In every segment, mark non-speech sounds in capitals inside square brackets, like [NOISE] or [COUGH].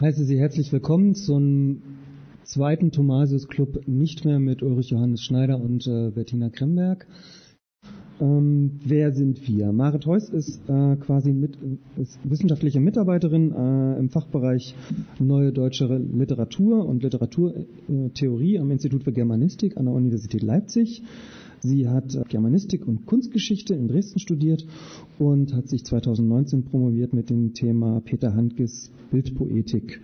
heiße Sie herzlich willkommen zum zweiten Thomasius Club, nicht mehr mit Ulrich Johannes Schneider und äh, Bettina Kremberg. Ähm, wer sind wir? Marit Heuss ist äh, quasi mit, ist wissenschaftliche Mitarbeiterin äh, im Fachbereich Neue Deutsche Literatur und Literaturtheorie am Institut für Germanistik an der Universität Leipzig. Sie hat äh, Germanistik und Kunstgeschichte in Dresden studiert und hat sich 2019 promoviert mit dem Thema Peter Handkes Bildpoetik.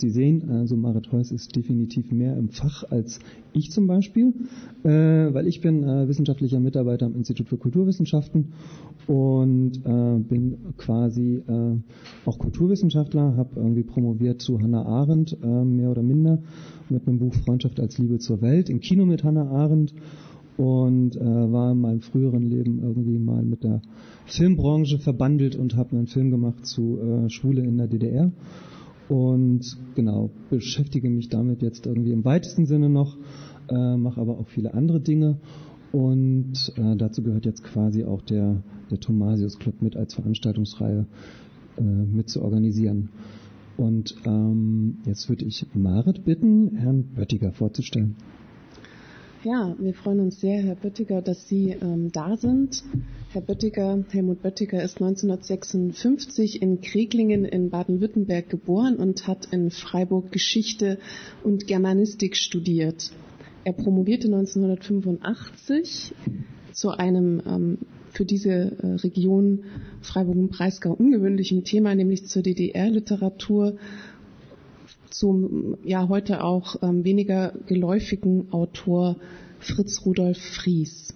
Sie sehen, also Marit Heuss ist definitiv mehr im Fach als ich zum Beispiel, äh, weil ich bin äh, wissenschaftlicher Mitarbeiter am Institut für Kulturwissenschaften und äh, bin quasi äh, auch Kulturwissenschaftler, habe irgendwie promoviert zu Hannah Arendt, äh, mehr oder minder, mit einem Buch Freundschaft als Liebe zur Welt, im Kino mit Hannah Arendt und äh, war in meinem früheren Leben irgendwie mal mit der Filmbranche verbandelt und habe einen Film gemacht zu äh, Schwule in der DDR und genau beschäftige mich damit jetzt irgendwie im weitesten Sinne noch, äh, mache aber auch viele andere Dinge und äh, dazu gehört jetzt quasi auch der der Thomasius Club mit als Veranstaltungsreihe äh, mit zu organisieren. Und ähm, jetzt würde ich Marit bitten, Herrn Böttiger vorzustellen. Ja, wir freuen uns sehr, Herr Böttiger, dass Sie ähm, da sind. Herr Böttiger, Helmut Böttiger ist 1956 in Kreglingen in Baden-Württemberg geboren und hat in Freiburg Geschichte und Germanistik studiert. Er promovierte 1985 zu einem ähm, für diese äh, Region Freiburg und Breisgau ungewöhnlichen Thema, nämlich zur DDR-Literatur zum ja heute auch ähm, weniger geläufigen Autor Fritz Rudolf Fries.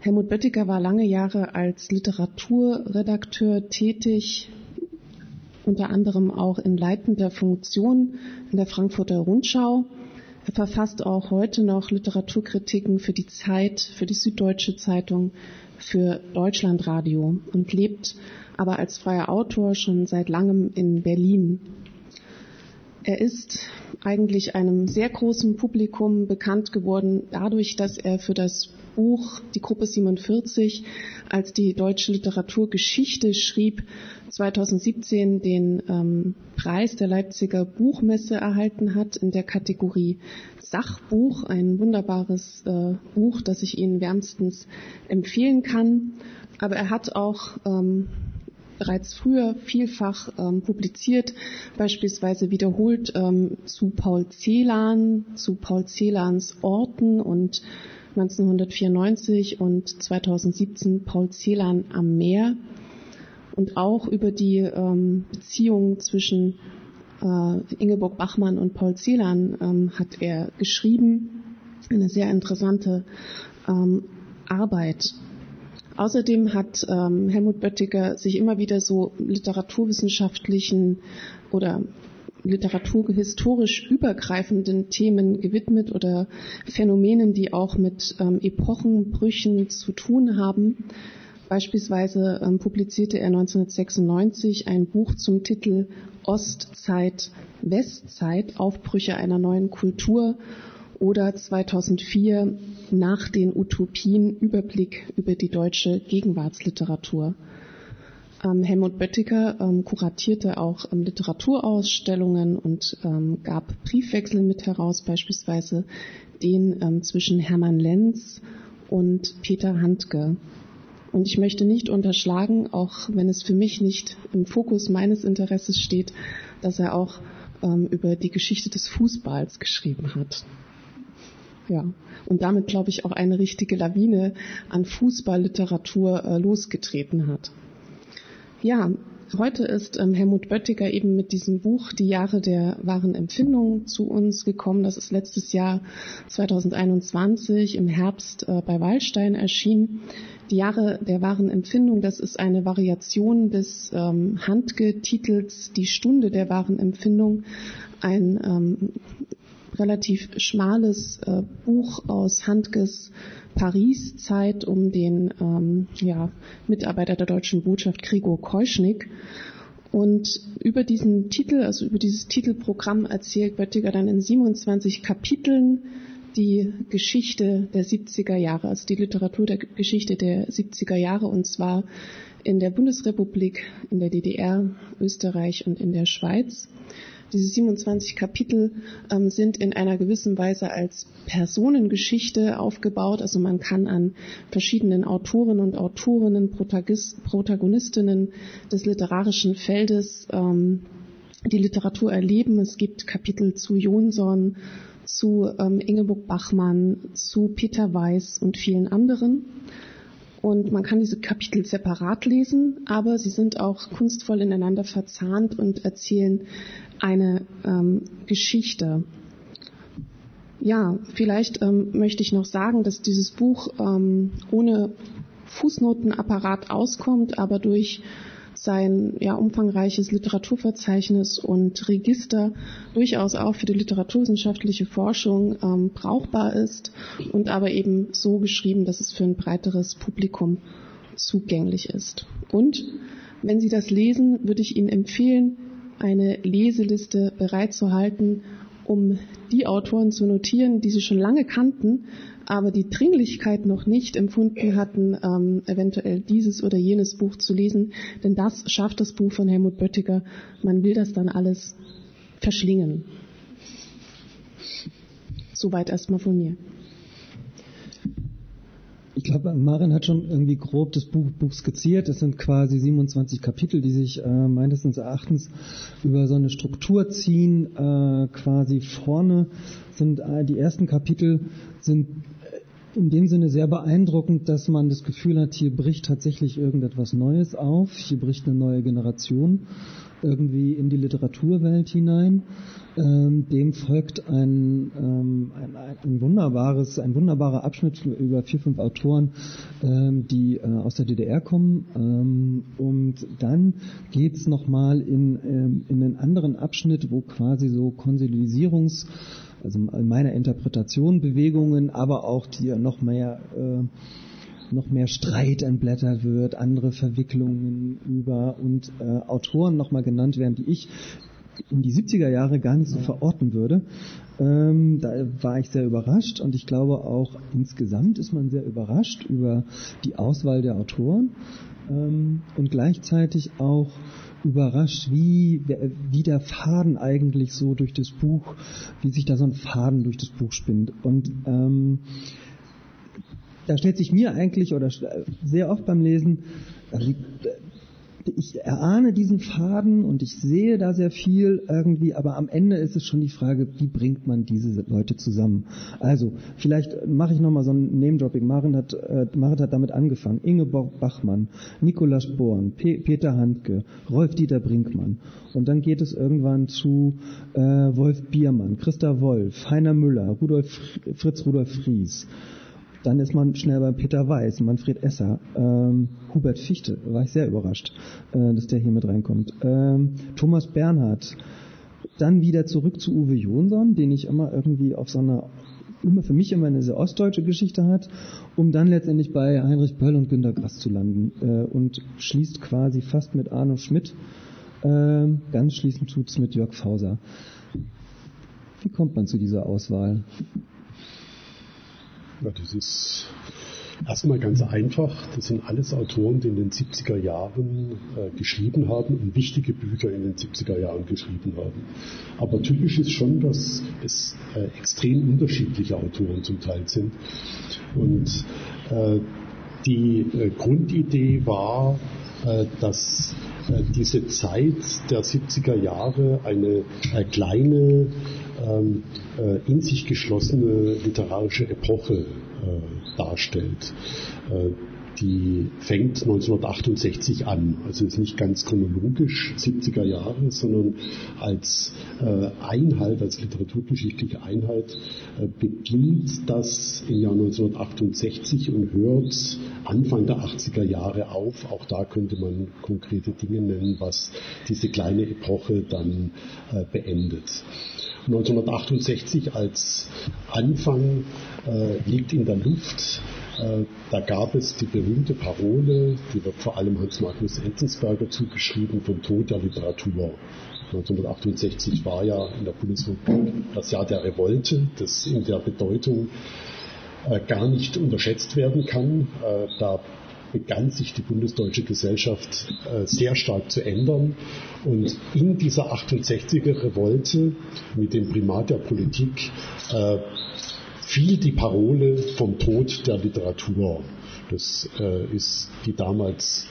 Helmut Böttiger war lange Jahre als Literaturredakteur tätig, unter anderem auch in leitender Funktion in der Frankfurter Rundschau. Er verfasst auch heute noch Literaturkritiken für die Zeit, für die Süddeutsche Zeitung, für Deutschlandradio und lebt aber als freier Autor schon seit langem in Berlin. Er ist eigentlich einem sehr großen Publikum bekannt geworden dadurch, dass er für das Buch Die Gruppe 47 als die deutsche Literaturgeschichte schrieb, 2017 den ähm, Preis der Leipziger Buchmesse erhalten hat in der Kategorie Sachbuch, ein wunderbares äh, Buch, das ich Ihnen wärmstens empfehlen kann. Aber er hat auch ähm, bereits früher vielfach ähm, publiziert, beispielsweise wiederholt ähm, zu Paul Celan, zu Paul Celans Orten und 1994 und 2017 Paul Celan am Meer und auch über die ähm, Beziehung zwischen äh, Ingeborg Bachmann und Paul Celan ähm, hat er geschrieben. Eine sehr interessante ähm, Arbeit. Außerdem hat ähm, Helmut Böttiger sich immer wieder so literaturwissenschaftlichen oder literaturhistorisch übergreifenden Themen gewidmet oder Phänomenen, die auch mit ähm, Epochenbrüchen zu tun haben. Beispielsweise ähm, publizierte er 1996 ein Buch zum Titel Ostzeit, Westzeit, Aufbrüche einer neuen Kultur oder 2004 nach den Utopien Überblick über die deutsche Gegenwartsliteratur. Ähm, Helmut Böttiger ähm, kuratierte auch ähm, Literaturausstellungen und gab Briefwechsel mit heraus, beispielsweise den zwischen Hermann Lenz und Peter Handke. Und ich möchte nicht unterschlagen, auch wenn es für mich nicht im Fokus meines Interesses steht, dass er auch über die Geschichte des Fußballs geschrieben hat. Ja, und damit, glaube ich, auch eine richtige Lawine an Fußballliteratur äh, losgetreten hat. Ja, heute ist ähm, Helmut Böttiger eben mit diesem Buch Die Jahre der wahren Empfindung zu uns gekommen. Das ist letztes Jahr 2021 im Herbst äh, bei Wallstein erschienen. Die Jahre der wahren Empfindung, das ist eine Variation des ähm, Handgetitels Die Stunde der wahren Empfindung, ein ähm, relativ schmales äh, Buch aus Handkes Paris-Zeit um den ähm, ja, Mitarbeiter der deutschen Botschaft Gregor Keuschnick. Und über diesen Titel, also über dieses Titelprogramm erzählt Böttiger dann in 27 Kapiteln die Geschichte der 70er Jahre, also die Literatur der Geschichte der 70er Jahre und zwar in der Bundesrepublik, in der DDR, Österreich und in der Schweiz. Diese 27 Kapitel ähm, sind in einer gewissen Weise als Personengeschichte aufgebaut. Also man kann an verschiedenen Autoren und Autorinnen, Protagonistinnen des literarischen Feldes ähm, die Literatur erleben. Es gibt Kapitel zu Jonsson, zu ähm, Ingeborg Bachmann, zu Peter Weiß und vielen anderen. Und man kann diese Kapitel separat lesen, aber sie sind auch kunstvoll ineinander verzahnt und erzählen eine ähm, Geschichte. Ja, vielleicht ähm, möchte ich noch sagen, dass dieses Buch ähm, ohne Fußnotenapparat auskommt, aber durch sein ja, umfangreiches Literaturverzeichnis und Register durchaus auch für die literaturwissenschaftliche Forschung ähm, brauchbar ist und aber eben so geschrieben, dass es für ein breiteres Publikum zugänglich ist. Und wenn Sie das lesen, würde ich Ihnen empfehlen, eine Leseliste bereitzuhalten, um die Autoren zu notieren, die Sie schon lange kannten, aber die Dringlichkeit noch nicht empfunden hatten, ähm, eventuell dieses oder jenes Buch zu lesen. Denn das schafft das Buch von Helmut Böttiger. Man will das dann alles verschlingen. Soweit erstmal von mir. Ich glaube, Marin hat schon irgendwie grob das Buch, Buch skizziert. Es sind quasi 27 Kapitel, die sich äh, meines Erachtens über so eine Struktur ziehen. Äh, quasi vorne sind äh, die ersten Kapitel sind in dem Sinne sehr beeindruckend, dass man das Gefühl hat, hier bricht tatsächlich irgendetwas Neues auf, hier bricht eine neue Generation irgendwie in die Literaturwelt hinein. Ähm, dem folgt ein, ähm, ein, ein, wunderbares, ein wunderbarer Abschnitt über vier, fünf Autoren, ähm, die äh, aus der DDR kommen. Ähm, und dann geht's nochmal in, ähm, in einen anderen Abschnitt, wo quasi so Konsolidierungs- also meiner Interpretation Bewegungen, aber auch die noch mehr äh, noch mehr Streit entblättert wird, andere Verwicklungen über und äh, Autoren nochmal genannt werden, die ich in die 70er Jahre gar nicht so verorten würde. Ähm, da war ich sehr überrascht und ich glaube auch insgesamt ist man sehr überrascht über die Auswahl der Autoren ähm, und gleichzeitig auch überrascht, wie, wie der Faden eigentlich so durch das Buch, wie sich da so ein Faden durch das Buch spinnt. Und ähm, da stellt sich mir eigentlich oder sehr oft beim Lesen also ich erahne diesen Faden und ich sehe da sehr viel irgendwie, aber am Ende ist es schon die Frage, wie bringt man diese Leute zusammen? Also, vielleicht mache ich nochmal so ein Name-Dropping. Marit hat, äh, Marit hat damit angefangen. Ingeborg Bachmann, Nikolaus Born, Pe Peter Handke, Rolf-Dieter Brinkmann. Und dann geht es irgendwann zu äh, Wolf Biermann, Christa Wolf, Heiner Müller, Rudolf, Fritz Rudolf Fries. Dann ist man schnell bei Peter Weiß, Manfred Esser, ähm, Hubert Fichte, war ich sehr überrascht, äh, dass der hier mit reinkommt. Ähm, Thomas Bernhard. Dann wieder zurück zu Uwe Jonsson, den ich immer irgendwie auf so einer immer für mich immer eine sehr ostdeutsche Geschichte hat, um dann letztendlich bei Heinrich Böll und Günter Grass zu landen äh, und schließt quasi fast mit Arno Schmidt, äh, ganz schließend tut's mit Jörg Fauser. Wie kommt man zu dieser Auswahl? Ja, das ist erstmal ganz einfach. Das sind alles Autoren, die in den 70er Jahren äh, geschrieben haben und wichtige Bücher in den 70er Jahren geschrieben haben. Aber typisch ist schon, dass es äh, extrem unterschiedliche Autoren zum Teil sind. Und äh, die äh, Grundidee war, äh, dass äh, diese Zeit der 70er Jahre eine kleine in sich geschlossene literarische Epoche äh, darstellt. Äh, die fängt 1968 an. Also ist nicht ganz chronologisch 70er Jahre, sondern als äh, Einheit, als literaturgeschichtliche Einheit äh, beginnt das im Jahr 1968 und hört Anfang der 80er Jahre auf. Auch da könnte man konkrete Dinge nennen, was diese kleine Epoche dann äh, beendet. 1968 als Anfang äh, liegt in der Luft. Äh, da gab es die berühmte Parole, die wird vor allem Hans Magnus Enzensberger zugeschrieben, vom Tod der Literatur. 1968 war ja in der Bundesrepublik das Jahr der Revolte, das in der Bedeutung äh, gar nicht unterschätzt werden kann. Äh, da begann sich die bundesdeutsche Gesellschaft äh, sehr stark zu ändern. Und in dieser 68er Revolte mit dem Primat der Politik äh, fiel die Parole vom Tod der Literatur. Das äh, ist die damals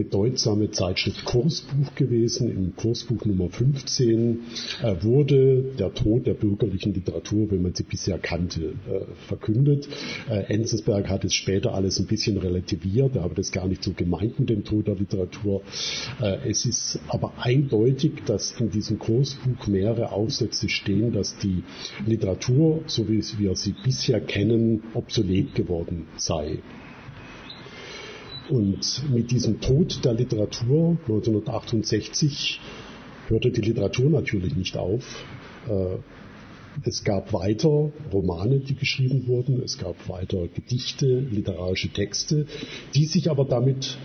bedeutsame Zeitschrift Kursbuch gewesen. Im Kursbuch Nummer 15 äh, wurde der Tod der bürgerlichen Literatur, wenn man sie bisher kannte, äh, verkündet. Äh, Enzensberg hat es später alles ein bisschen relativiert. Er hat das gar nicht so gemeint mit dem Tod der Literatur. Es ist aber eindeutig, dass in diesem Kursbuch mehrere Aufsätze stehen, dass die Literatur, so wie wir sie bisher kennen, obsolet geworden sei. Und mit diesem Tod der Literatur 1968 hörte die Literatur natürlich nicht auf. Äh, es gab weiter Romane, die geschrieben wurden, es gab weiter Gedichte, literarische Texte, die sich aber damit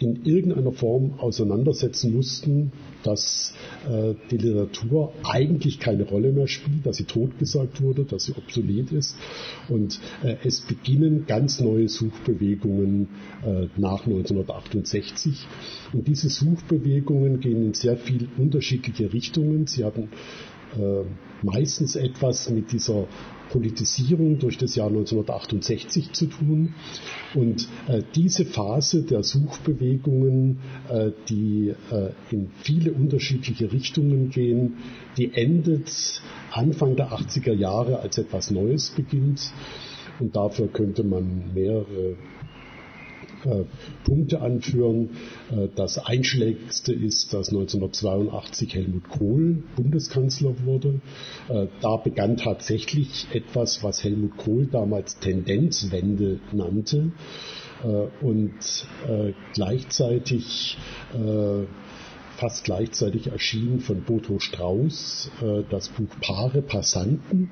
in irgendeiner Form auseinandersetzen mussten, dass äh, die Literatur eigentlich keine Rolle mehr spielt, dass sie totgesagt wurde, dass sie obsolet ist. Und äh, es beginnen ganz neue Suchbewegungen äh, nach 1968. Und diese Suchbewegungen gehen in sehr viel unterschiedliche Richtungen. Sie haben meistens etwas mit dieser Politisierung durch das Jahr 1968 zu tun. Und äh, diese Phase der Suchbewegungen, äh, die äh, in viele unterschiedliche Richtungen gehen, die endet Anfang der 80er Jahre als etwas Neues beginnt. Und dafür könnte man mehrere äh, Punkte anführen. Äh, das einschlägigste ist, dass 1982 Helmut Kohl Bundeskanzler wurde. Äh, da begann tatsächlich etwas, was Helmut Kohl damals Tendenzwende nannte. Und gleichzeitig fast gleichzeitig erschien von Boto Strauß das Buch Paare Passanten.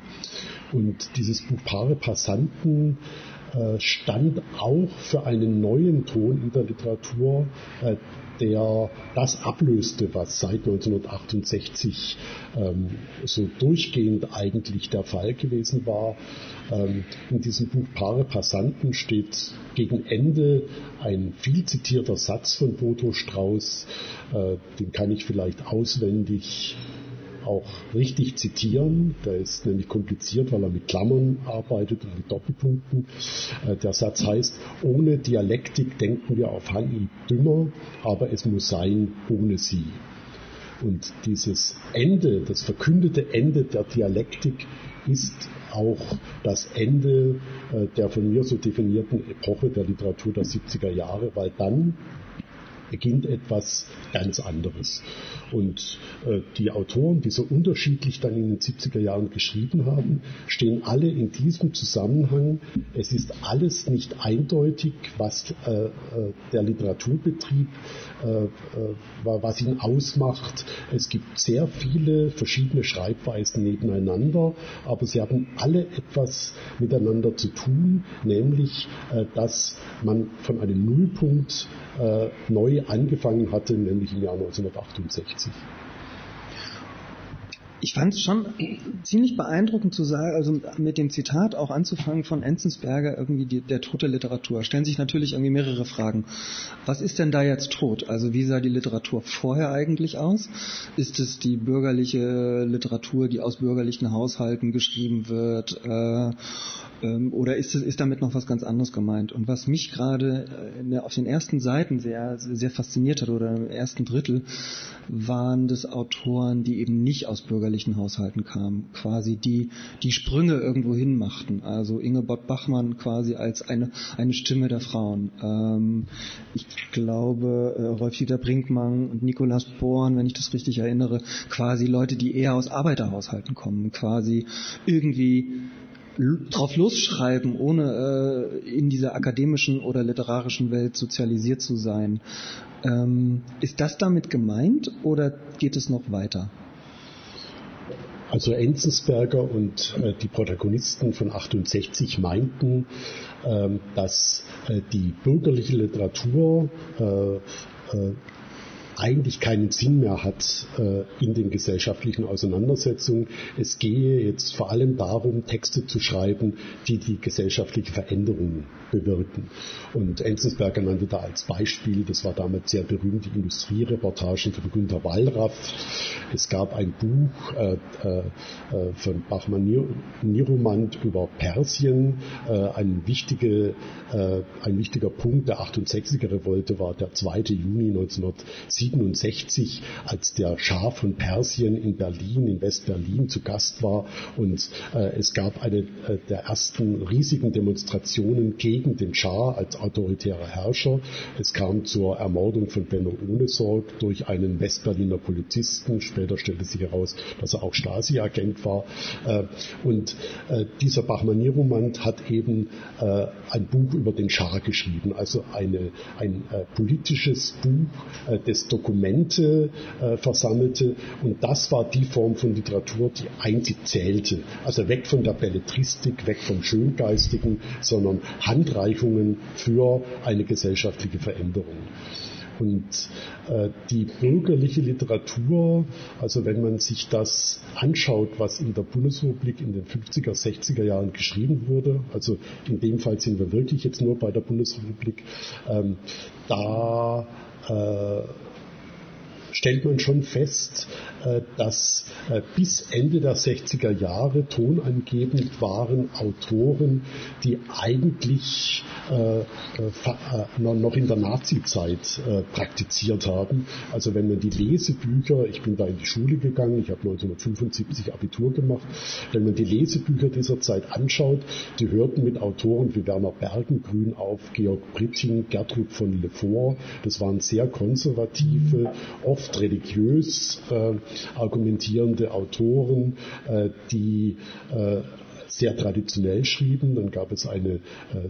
Und dieses Buch Paare Passanten äh, stand auch für einen neuen Ton in der Literatur, äh, der das ablöste, was seit 1968 ähm, so durchgehend eigentlich der Fall gewesen war. Ähm, in diesem Buch Paare Passanten steht gegen Ende ein viel zitierter Satz von Boto Strauß, äh, den kann ich vielleicht auswendig auch richtig zitieren. Der ist nämlich kompliziert, weil er mit Klammern arbeitet und mit Doppelpunkten. Äh, der Satz heißt, ohne Dialektik denken wir auf Hanni dümmer, aber es muss sein ohne sie. Und dieses Ende, das verkündete Ende der Dialektik ist auch das Ende äh, der von mir so definierten Epoche der Literatur der 70er Jahre, weil dann beginnt etwas ganz anderes. Und äh, die Autoren, die so unterschiedlich dann in den 70er Jahren geschrieben haben, stehen alle in diesem Zusammenhang. Es ist alles nicht eindeutig, was äh, äh der Literaturbetrieb, was ihn ausmacht. Es gibt sehr viele verschiedene Schreibweisen nebeneinander, aber sie haben alle etwas miteinander zu tun, nämlich, dass man von einem Nullpunkt neu angefangen hatte, nämlich im Jahr 1968 ich fand es schon ziemlich beeindruckend zu sagen, also mit dem Zitat auch anzufangen von Enzensberger, irgendwie die, der Tod der Literatur. Stellen sich natürlich irgendwie mehrere Fragen. Was ist denn da jetzt tot? Also wie sah die Literatur vorher eigentlich aus? Ist es die bürgerliche Literatur, die aus bürgerlichen Haushalten geschrieben wird? Äh, oder ist, ist damit noch was ganz anderes gemeint? Und was mich gerade äh, auf den ersten Seiten sehr, sehr fasziniert hat oder im ersten Drittel, waren das Autoren, die eben nicht aus bürgerlichen Haushalten kamen, quasi die die Sprünge irgendwo hin machten. Also Ingeborg Bachmann quasi als eine, eine Stimme der Frauen. Ähm, ich glaube, äh, Rolf-Dieter Brinkmann und Nikolaus Born, wenn ich das richtig erinnere, quasi Leute, die eher aus Arbeiterhaushalten kommen, quasi irgendwie drauf losschreiben, ohne äh, in dieser akademischen oder literarischen Welt sozialisiert zu sein. Ähm, ist das damit gemeint oder geht es noch weiter? Also Enzensberger und äh, die Protagonisten von 68 meinten, äh, dass die bürgerliche Literatur äh, äh, eigentlich keinen Sinn mehr hat äh, in den gesellschaftlichen Auseinandersetzungen. Es gehe jetzt vor allem darum, Texte zu schreiben, die die gesellschaftliche Veränderung bewirken. Und Enzensberger nannte da als Beispiel, das war damals sehr berühmt, die Industriereportagen von Günter Wallraff. Es gab ein Buch äh, äh, von Bachmann-Niromand über Persien. Äh, ein, wichtige, äh, ein wichtiger Punkt der 68er Revolte war der 2. Juni 1967, als der Schah von Persien in Berlin, in West-Berlin zu Gast war. Und äh, es gab eine äh, der ersten riesigen Demonstrationen gegen den Schah als autoritärer Herrscher. Es kam zur Ermordung von Benno Ohnesorg durch einen Westberliner Polizisten. Später stellte sich heraus, dass er auch Stasi-Agent war. Äh, und äh, dieser Bachmann-Nierumand hat eben äh, ein Buch über den Schah geschrieben, also eine, ein politisches Buch, das Dokumente versammelte. Und das war die Form von Literatur, die einzig zählte. Also weg von der Belletristik, weg vom Schöngeistigen, sondern Hand Handreichungen für eine gesellschaftliche Veränderung. Und äh, die bürgerliche Literatur, also wenn man sich das anschaut, was in der Bundesrepublik in den 50er, 60er Jahren geschrieben wurde, also in dem Fall sind wir wirklich jetzt nur bei der Bundesrepublik, ähm, da äh, stellt man schon fest, äh, dass äh, bis Ende der 60er Jahre tonangebend waren Autoren, die eigentlich äh, noch in der Nazi-Zeit praktiziert haben. Also wenn man die Lesebücher, ich bin da in die Schule gegangen, ich habe 1975 Abitur gemacht, wenn man die Lesebücher dieser Zeit anschaut, die hörten mit Autoren wie Werner Bergengrün auf, Georg Britting, Gertrud von Lefort, das waren sehr konservative, oft religiös argumentierende Autoren, äh, die äh, sehr traditionell schrieben. Dann gab es eine äh,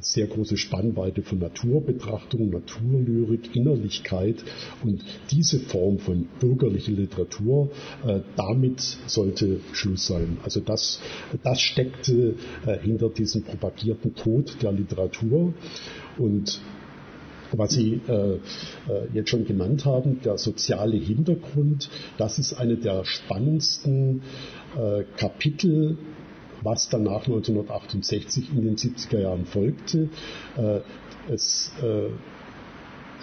sehr große Spannweite von Naturbetrachtung, Naturlyrik, Innerlichkeit und diese Form von bürgerlicher Literatur, äh, damit sollte Schluss sein. Also das, das steckte äh, hinter diesem propagierten Tod der Literatur und was Sie äh, äh, jetzt schon genannt haben, der soziale Hintergrund, das ist eine der spannendsten äh, Kapitel was danach 1968 in den 70er Jahren folgte. Äh, es äh,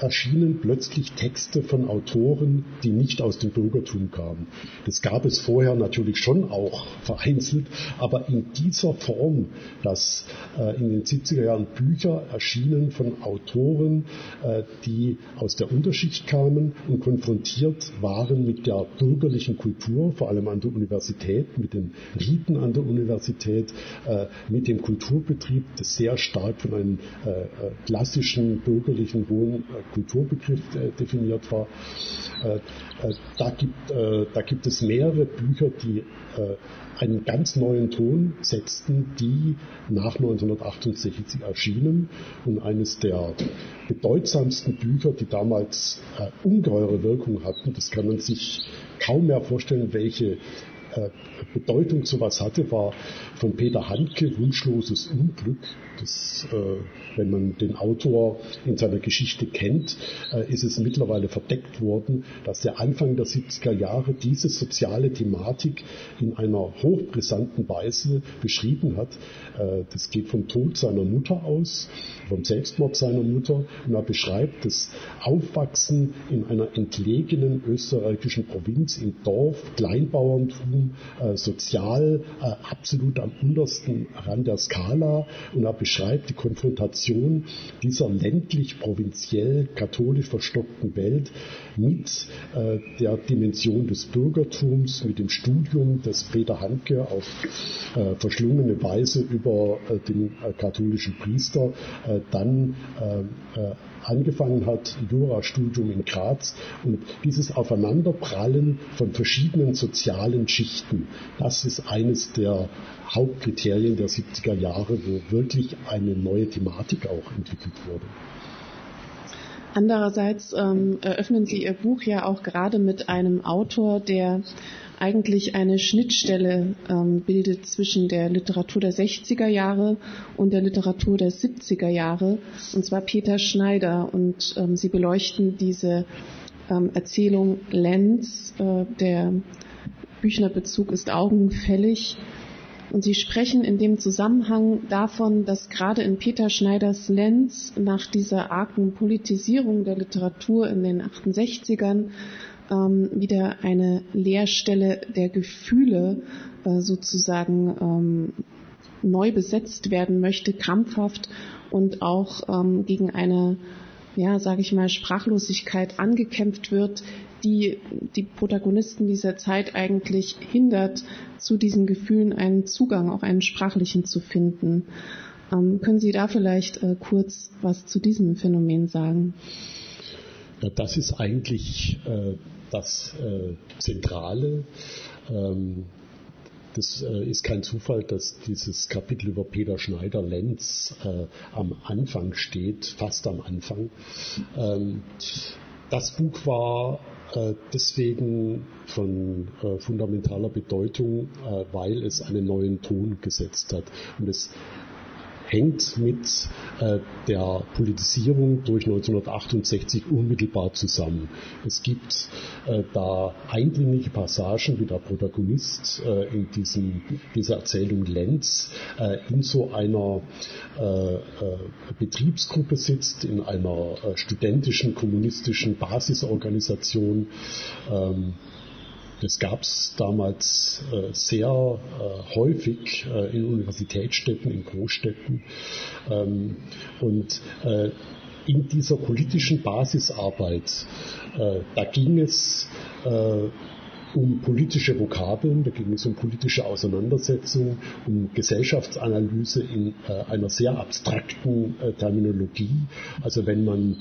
erschienen plötzlich Texte von Autoren, die nicht aus dem Bürgertum kamen. Das gab es vorher natürlich schon auch vereinzelt, aber in dieser Form, dass äh, in den 70er Jahren Bücher erschienen von Autoren, äh, die aus der Unterschicht kamen und konfrontiert waren mit der bürgerlichen Kultur, vor allem an der Universität, mit den Riten an der Universität, äh, mit dem Kulturbetrieb, das sehr stark von einem klassischen bürgerlichen hohen Kulturbegriff äh, definiert war. Äh, äh, da, gibt, da gibt es mehrere Bücher, die einen ganz neuen Ton setzten, die nach 1968 erschienen. Und eines der bedeutsamsten Bücher, die damals ungeheure Wirkung hatten, das kann man sich kaum mehr vorstellen, welche Bedeutung sowas hatte, war von Peter Handke Wunschloses Unglück. Das, äh, wenn man den Autor in seiner Geschichte kennt, äh, ist es mittlerweile verdeckt worden, dass er Anfang der 70er Jahre diese soziale Thematik in einer hochbrisanten Weise beschrieben hat. Äh, das geht vom Tod seiner Mutter aus, vom Selbstmord seiner Mutter und er beschreibt das Aufwachsen in einer entlegenen österreichischen Provinz, im Dorf, Kleinbauerntum, äh, sozial äh, absolut am untersten Rand der Skala und er beschreibt die Konfrontation dieser ländlich-provinziell katholisch verstockten Welt mit äh, der Dimension des Bürgertums, mit dem Studium, das Peter Handke auf äh, verschlungene Weise über äh, den äh, katholischen Priester dann angefangen hat, Jurastudium in Graz und dieses Aufeinanderprallen von verschiedenen sozialen Schichten, das ist eines der Hauptkriterien der 70er Jahre, wo wirklich eine neue Thematik auch entwickelt wurde. Andererseits ähm, eröffnen Sie Ihr Buch ja auch gerade mit einem Autor, der eigentlich eine Schnittstelle ähm, bildet zwischen der Literatur der 60er Jahre und der Literatur der 70er Jahre, und zwar Peter Schneider. Und ähm, sie beleuchten diese ähm, Erzählung Lenz, äh, der Büchnerbezug ist augenfällig. Und sie sprechen in dem Zusammenhang davon, dass gerade in Peter Schneiders Lenz nach dieser argen Politisierung der Literatur in den 68ern ähm, wieder eine Leerstelle der Gefühle äh, sozusagen ähm, neu besetzt werden möchte, krampfhaft und auch ähm, gegen eine, ja, sage ich mal, Sprachlosigkeit angekämpft wird, die die Protagonisten dieser Zeit eigentlich hindert, zu diesen Gefühlen einen Zugang, auch einen sprachlichen zu finden. Ähm, können Sie da vielleicht äh, kurz was zu diesem Phänomen sagen? Ja, das ist eigentlich äh, das äh, Zentrale. Ähm, das äh, ist kein Zufall, dass dieses Kapitel über Peter Schneider-Lenz äh, am Anfang steht, fast am Anfang. Ähm, das Buch war deswegen von äh, fundamentaler Bedeutung, äh, weil es einen neuen Ton gesetzt hat. Und es hängt mit äh, der Politisierung durch 1968 unmittelbar zusammen. Es gibt äh, da eindringliche Passagen, wie der Protagonist äh, in diesem, dieser Erzählung Lenz in so einer Betriebsgruppe sitzt, in einer studentischen, kommunistischen Basisorganisation. Das gab es damals äh, sehr äh, häufig äh, in Universitätsstädten, in Großstädten. Ähm, und äh, in dieser politischen Basisarbeit, äh, da ging es äh, um politische Vokabeln, da ging es um politische Auseinandersetzung, um Gesellschaftsanalyse in einer sehr abstrakten Terminologie. Also wenn man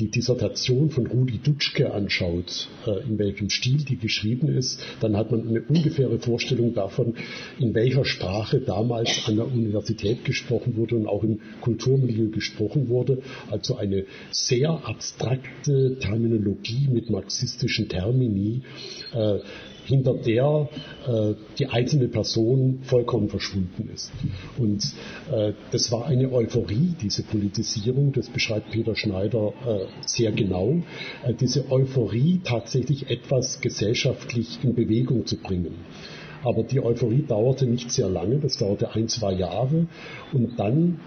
die Dissertation von Rudi Dutschke anschaut, äh, in welchem Stil die geschrieben ist, dann hat man eine ungefähre Vorstellung davon, in welcher Sprache damals an der Universität gesprochen wurde und auch im Kulturmilieu gesprochen wurde. Also eine sehr abstrakte Terminologie mit marxistischen Termini, äh, hinter der äh, die einzelne Person vollkommen verschwunden ist. Und äh, das war eine Euphorie, diese Politisierung, das beschreibt Peter Schneider äh, sehr genau, äh, diese Euphorie tatsächlich etwas gesellschaftlich in Bewegung zu bringen. Aber die Euphorie dauerte nicht sehr lange, das dauerte ein, zwei Jahre und dann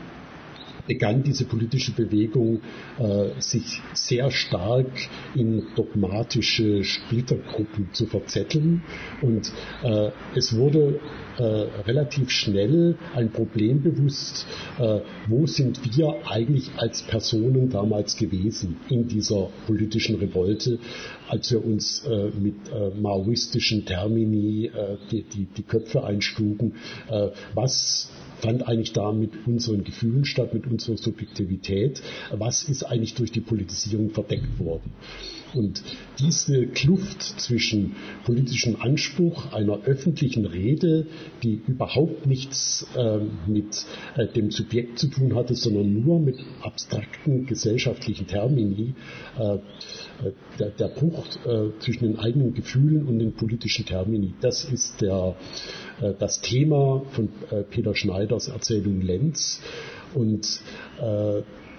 begann diese politische Bewegung äh, sich sehr stark in dogmatische Splittergruppen zu verzetteln. Und äh, es wurde äh, relativ schnell ein Problem bewusst, äh, wo sind wir eigentlich als Personen damals gewesen in dieser politischen Revolte, als wir uns äh, mit äh, maoistischen Termini die, die, die Köpfe einschlugen. was fand eigentlich da mit unseren Gefühlen statt, mit unserer Subjektivität. Was ist eigentlich durch die Politisierung verdeckt worden? Und diese Kluft zwischen politischem Anspruch einer öffentlichen Rede, die überhaupt nichts äh, mit äh, dem Subjekt zu tun hatte, sondern nur mit abstrakten gesellschaftlichen Termini, äh, der, der, Bruch äh, zwischen den eigenen Gefühlen und den politischen Termini, das ist der, äh, das Thema von äh, Peter Schneiders Erzählung Lenz. Und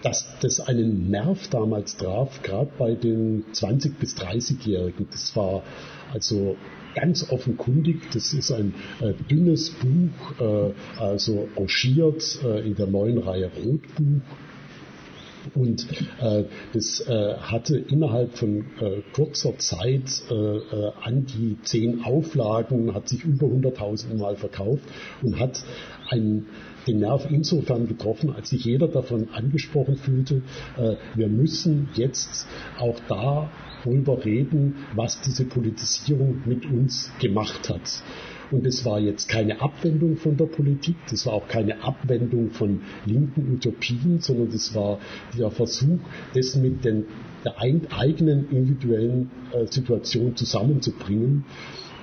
dass das einen Nerv damals traf, gerade bei den 20- bis 30-Jährigen. Das war also ganz offenkundig. Das ist ein äh, dünnes Buch, äh, also rangiert äh, in der neuen Reihe Rotbuch. Und äh, das äh, hatte innerhalb von äh, kurzer Zeit an die zehn Auflagen, hat sich über 100.000 Mal verkauft und hat einen den Nerv insofern getroffen, als sich jeder davon angesprochen fühlte, äh, wir müssen jetzt auch darüber reden, was diese Politisierung mit uns gemacht hat. Und es war jetzt keine Abwendung von der Politik, das war auch keine Abwendung von linken Utopien, sondern das war der Versuch, das mit den, der eigenen individuellen äh, Situation zusammenzubringen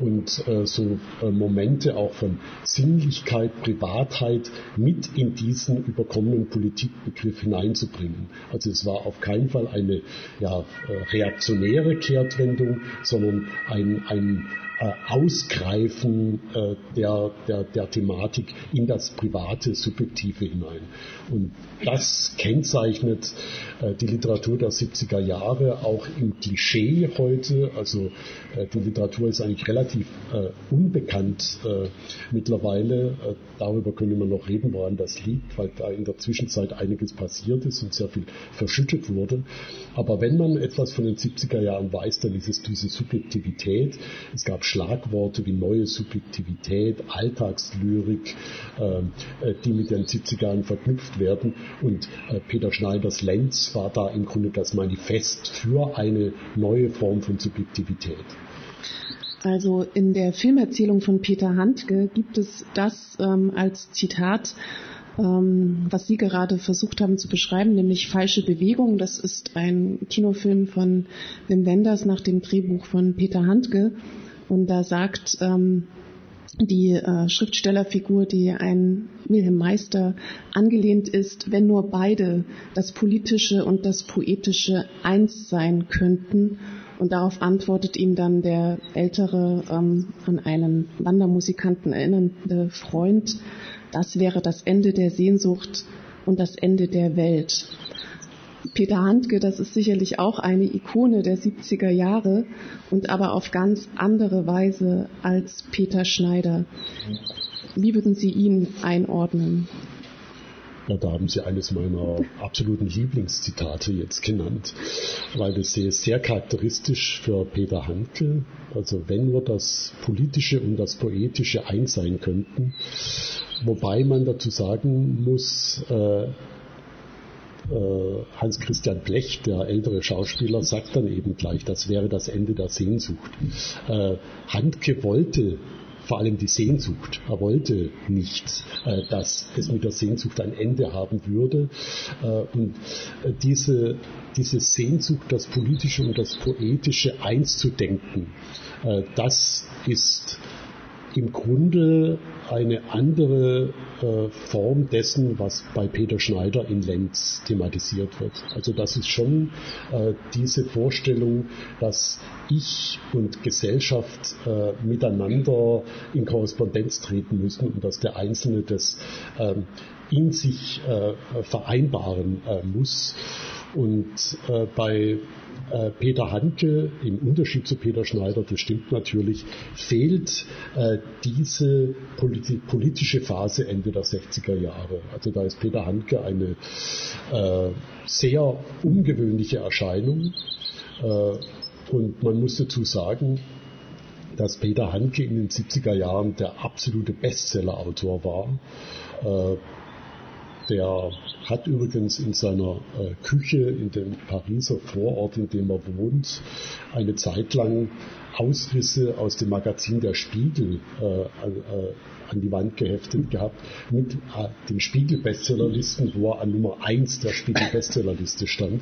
und äh, so äh, Momente auch von Sinnlichkeit, Privatheit mit in diesen überkommenen Politikbegriff hineinzubringen. Also es war auf keinen Fall eine ja, äh, reaktionäre Kehrtwendung, sondern ein, ein äh, Ausgreifen äh, der, der, der Thematik in das private, subjektive hinein. Und das kennzeichnet äh, die Literatur der 70er Jahre auch im Klischee heute. Also die Literatur ist eigentlich relativ unbekannt mittlerweile. darüber können wir noch reden, woran das liegt, weil da in der Zwischenzeit einiges passiert ist und sehr viel verschüttet wurde. Aber wenn man etwas von den 70er Jahren weiß, dann ist es diese Subjektivität. Es gab Schlagworte wie neue Subjektivität, Alltagslyrik, ähm, äh, die mit den 70er Jahren verknüpft werden. Und äh, Peter Schneiders Lenz war da im Grunde das Manifest für eine neue Form von Subjektivität. Also in der Filmerzählung von Peter Handke gibt es das ähm, als Zitat ähm, was Sie gerade versucht haben zu beschreiben, nämlich Falsche Bewegung. Das ist ein Kinofilm von Wim Wenders nach dem Drehbuch von Peter Handke. Und da sagt ähm, die äh, Schriftstellerfigur, die ein Wilhelm Meister angelehnt ist, wenn nur beide, das Politische und das Poetische, eins sein könnten. Und darauf antwortet ihm dann der ältere, ähm, an einen Wandermusikanten erinnernde Freund, das wäre das Ende der Sehnsucht und das Ende der Welt. Peter Handke, das ist sicherlich auch eine Ikone der 70er Jahre und aber auf ganz andere Weise als Peter Schneider. Wie würden Sie ihn einordnen? Ja, da haben Sie eines meiner absoluten Lieblingszitate jetzt genannt, weil das sehr, sehr charakteristisch für Peter Handke, also wenn nur das Politische und das Poetische eins sein könnten, wobei man dazu sagen muss, äh, Hans-Christian Blech, der ältere Schauspieler, sagt dann eben gleich, das wäre das Ende der Sehnsucht. Äh, Handke wollte vor allem die Sehnsucht. Er wollte nicht, äh, dass es mit der Sehnsucht ein Ende haben würde. und diese, diese Sehnsucht, das Politische und das Poetische eins zu denken, das ist im Grunde eine andere äh, Form dessen, was bei Peter Schneider in Lenz thematisiert wird. Also das ist schon äh, diese Vorstellung, dass ich und Gesellschaft äh, miteinander in Korrespondenz treten müssen und dass der Einzelne das ähm, in sich vereinbaren muss. Und bei Peter Handke, im Unterschied zu Peter Schneider, das stimmt natürlich, fehlt äh, diese politi politische Phase Ende der 60er Jahre. Also da ist Peter Handke eine äh, sehr ungewöhnliche Erscheinung. Äh, und man muss dazu sagen, dass Peter Handke in den 70er Jahren der absolute Bestsellerautor war. Der hat übrigens in seiner äh, Küche in dem Pariser Vorort, in dem er wohnt, eine Zeit lang Ausrisse aus dem Magazin Der Spiegel äh, äh, an die Wand geheftet gehabt mit den Spiegel-Bestsellerlisten, wo er an Nummer 1 der Spiegel-Bestsellerliste stand.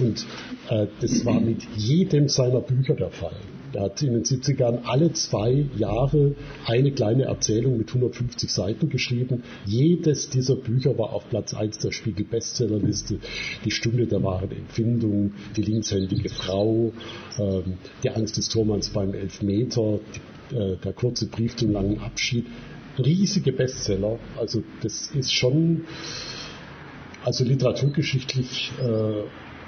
Und das war mit jedem seiner Bücher der Fall. Er hat in den 70ern alle zwei Jahre eine kleine Erzählung mit 150 Seiten geschrieben. Jedes dieser Bücher war auf Platz 1 der Spiegel Bestsellerliste. Die Stunde der wahren Empfindung, die linkshändige Frau, ähm, die Angst des Tormanns beim Elfmeter, äh, der kurze Brief zum langen Abschied. Riesige Bestseller. Also das ist schon also literaturgeschichtlich äh,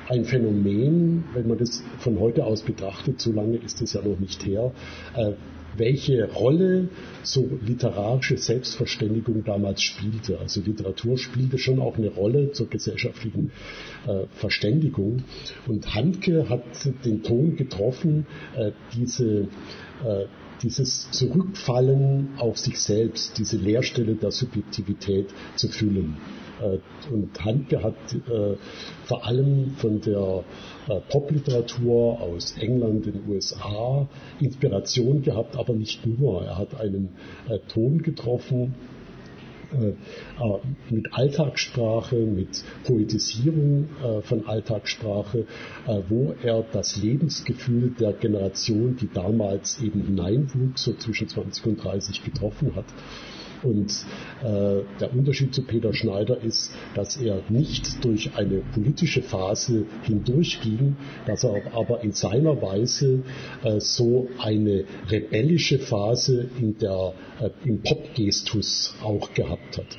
ein Phänomen, wenn man das von heute aus betrachtet, so lange ist es ja noch nicht her, äh, welche Rolle so literarische Selbstverständigung damals spielte. Also Literatur spielte schon auch eine Rolle zur gesellschaftlichen äh, Verständigung. Und Handke hat den Ton getroffen, äh, diese dieses Zurückfallen auf sich selbst, diese Leerstelle der Subjektivität zu füllen. Äh, und Handke hat äh, vor allem von der äh, Popliteratur aus England, den USA Inspiration gehabt, aber nicht nur. Er hat einen Ton getroffen, mit Alltagssprache, mit Poetisierung von Alltagssprache, wo er das Lebensgefühl der Generation, die damals eben hineinwuchs, so zwischen 20 und 30 getroffen hat. Und äh, der Unterschied zu Peter Schneider ist, dass er nicht durch eine politische Phase hindurchging, dass er aber in seiner Weise äh, so eine rebellische Phase in der, äh, im Popgestus auch gehabt hat.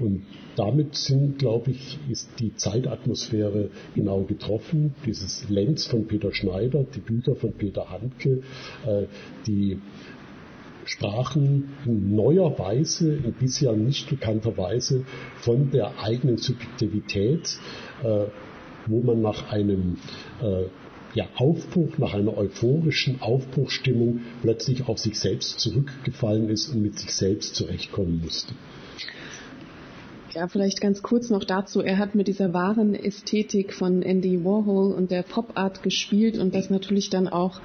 Und damit sind, glaube ich, ist die Zeitatmosphäre genau getroffen. Dieses Lenz von Peter Schneider, die Bücher von Peter Handke, äh, die sprachen in neuer Weise, in bisher nicht gekannter Weise von der eigenen Subjektivität, äh, wo man nach einem äh, ja, Aufbruch, nach einer euphorischen Aufbruchstimmung plötzlich auf sich selbst zurückgefallen ist und mit sich selbst zurechtkommen musste. Ja, vielleicht ganz kurz noch dazu. Er hat mit dieser wahren Ästhetik von Andy Warhol und der Pop Art gespielt und das natürlich dann auch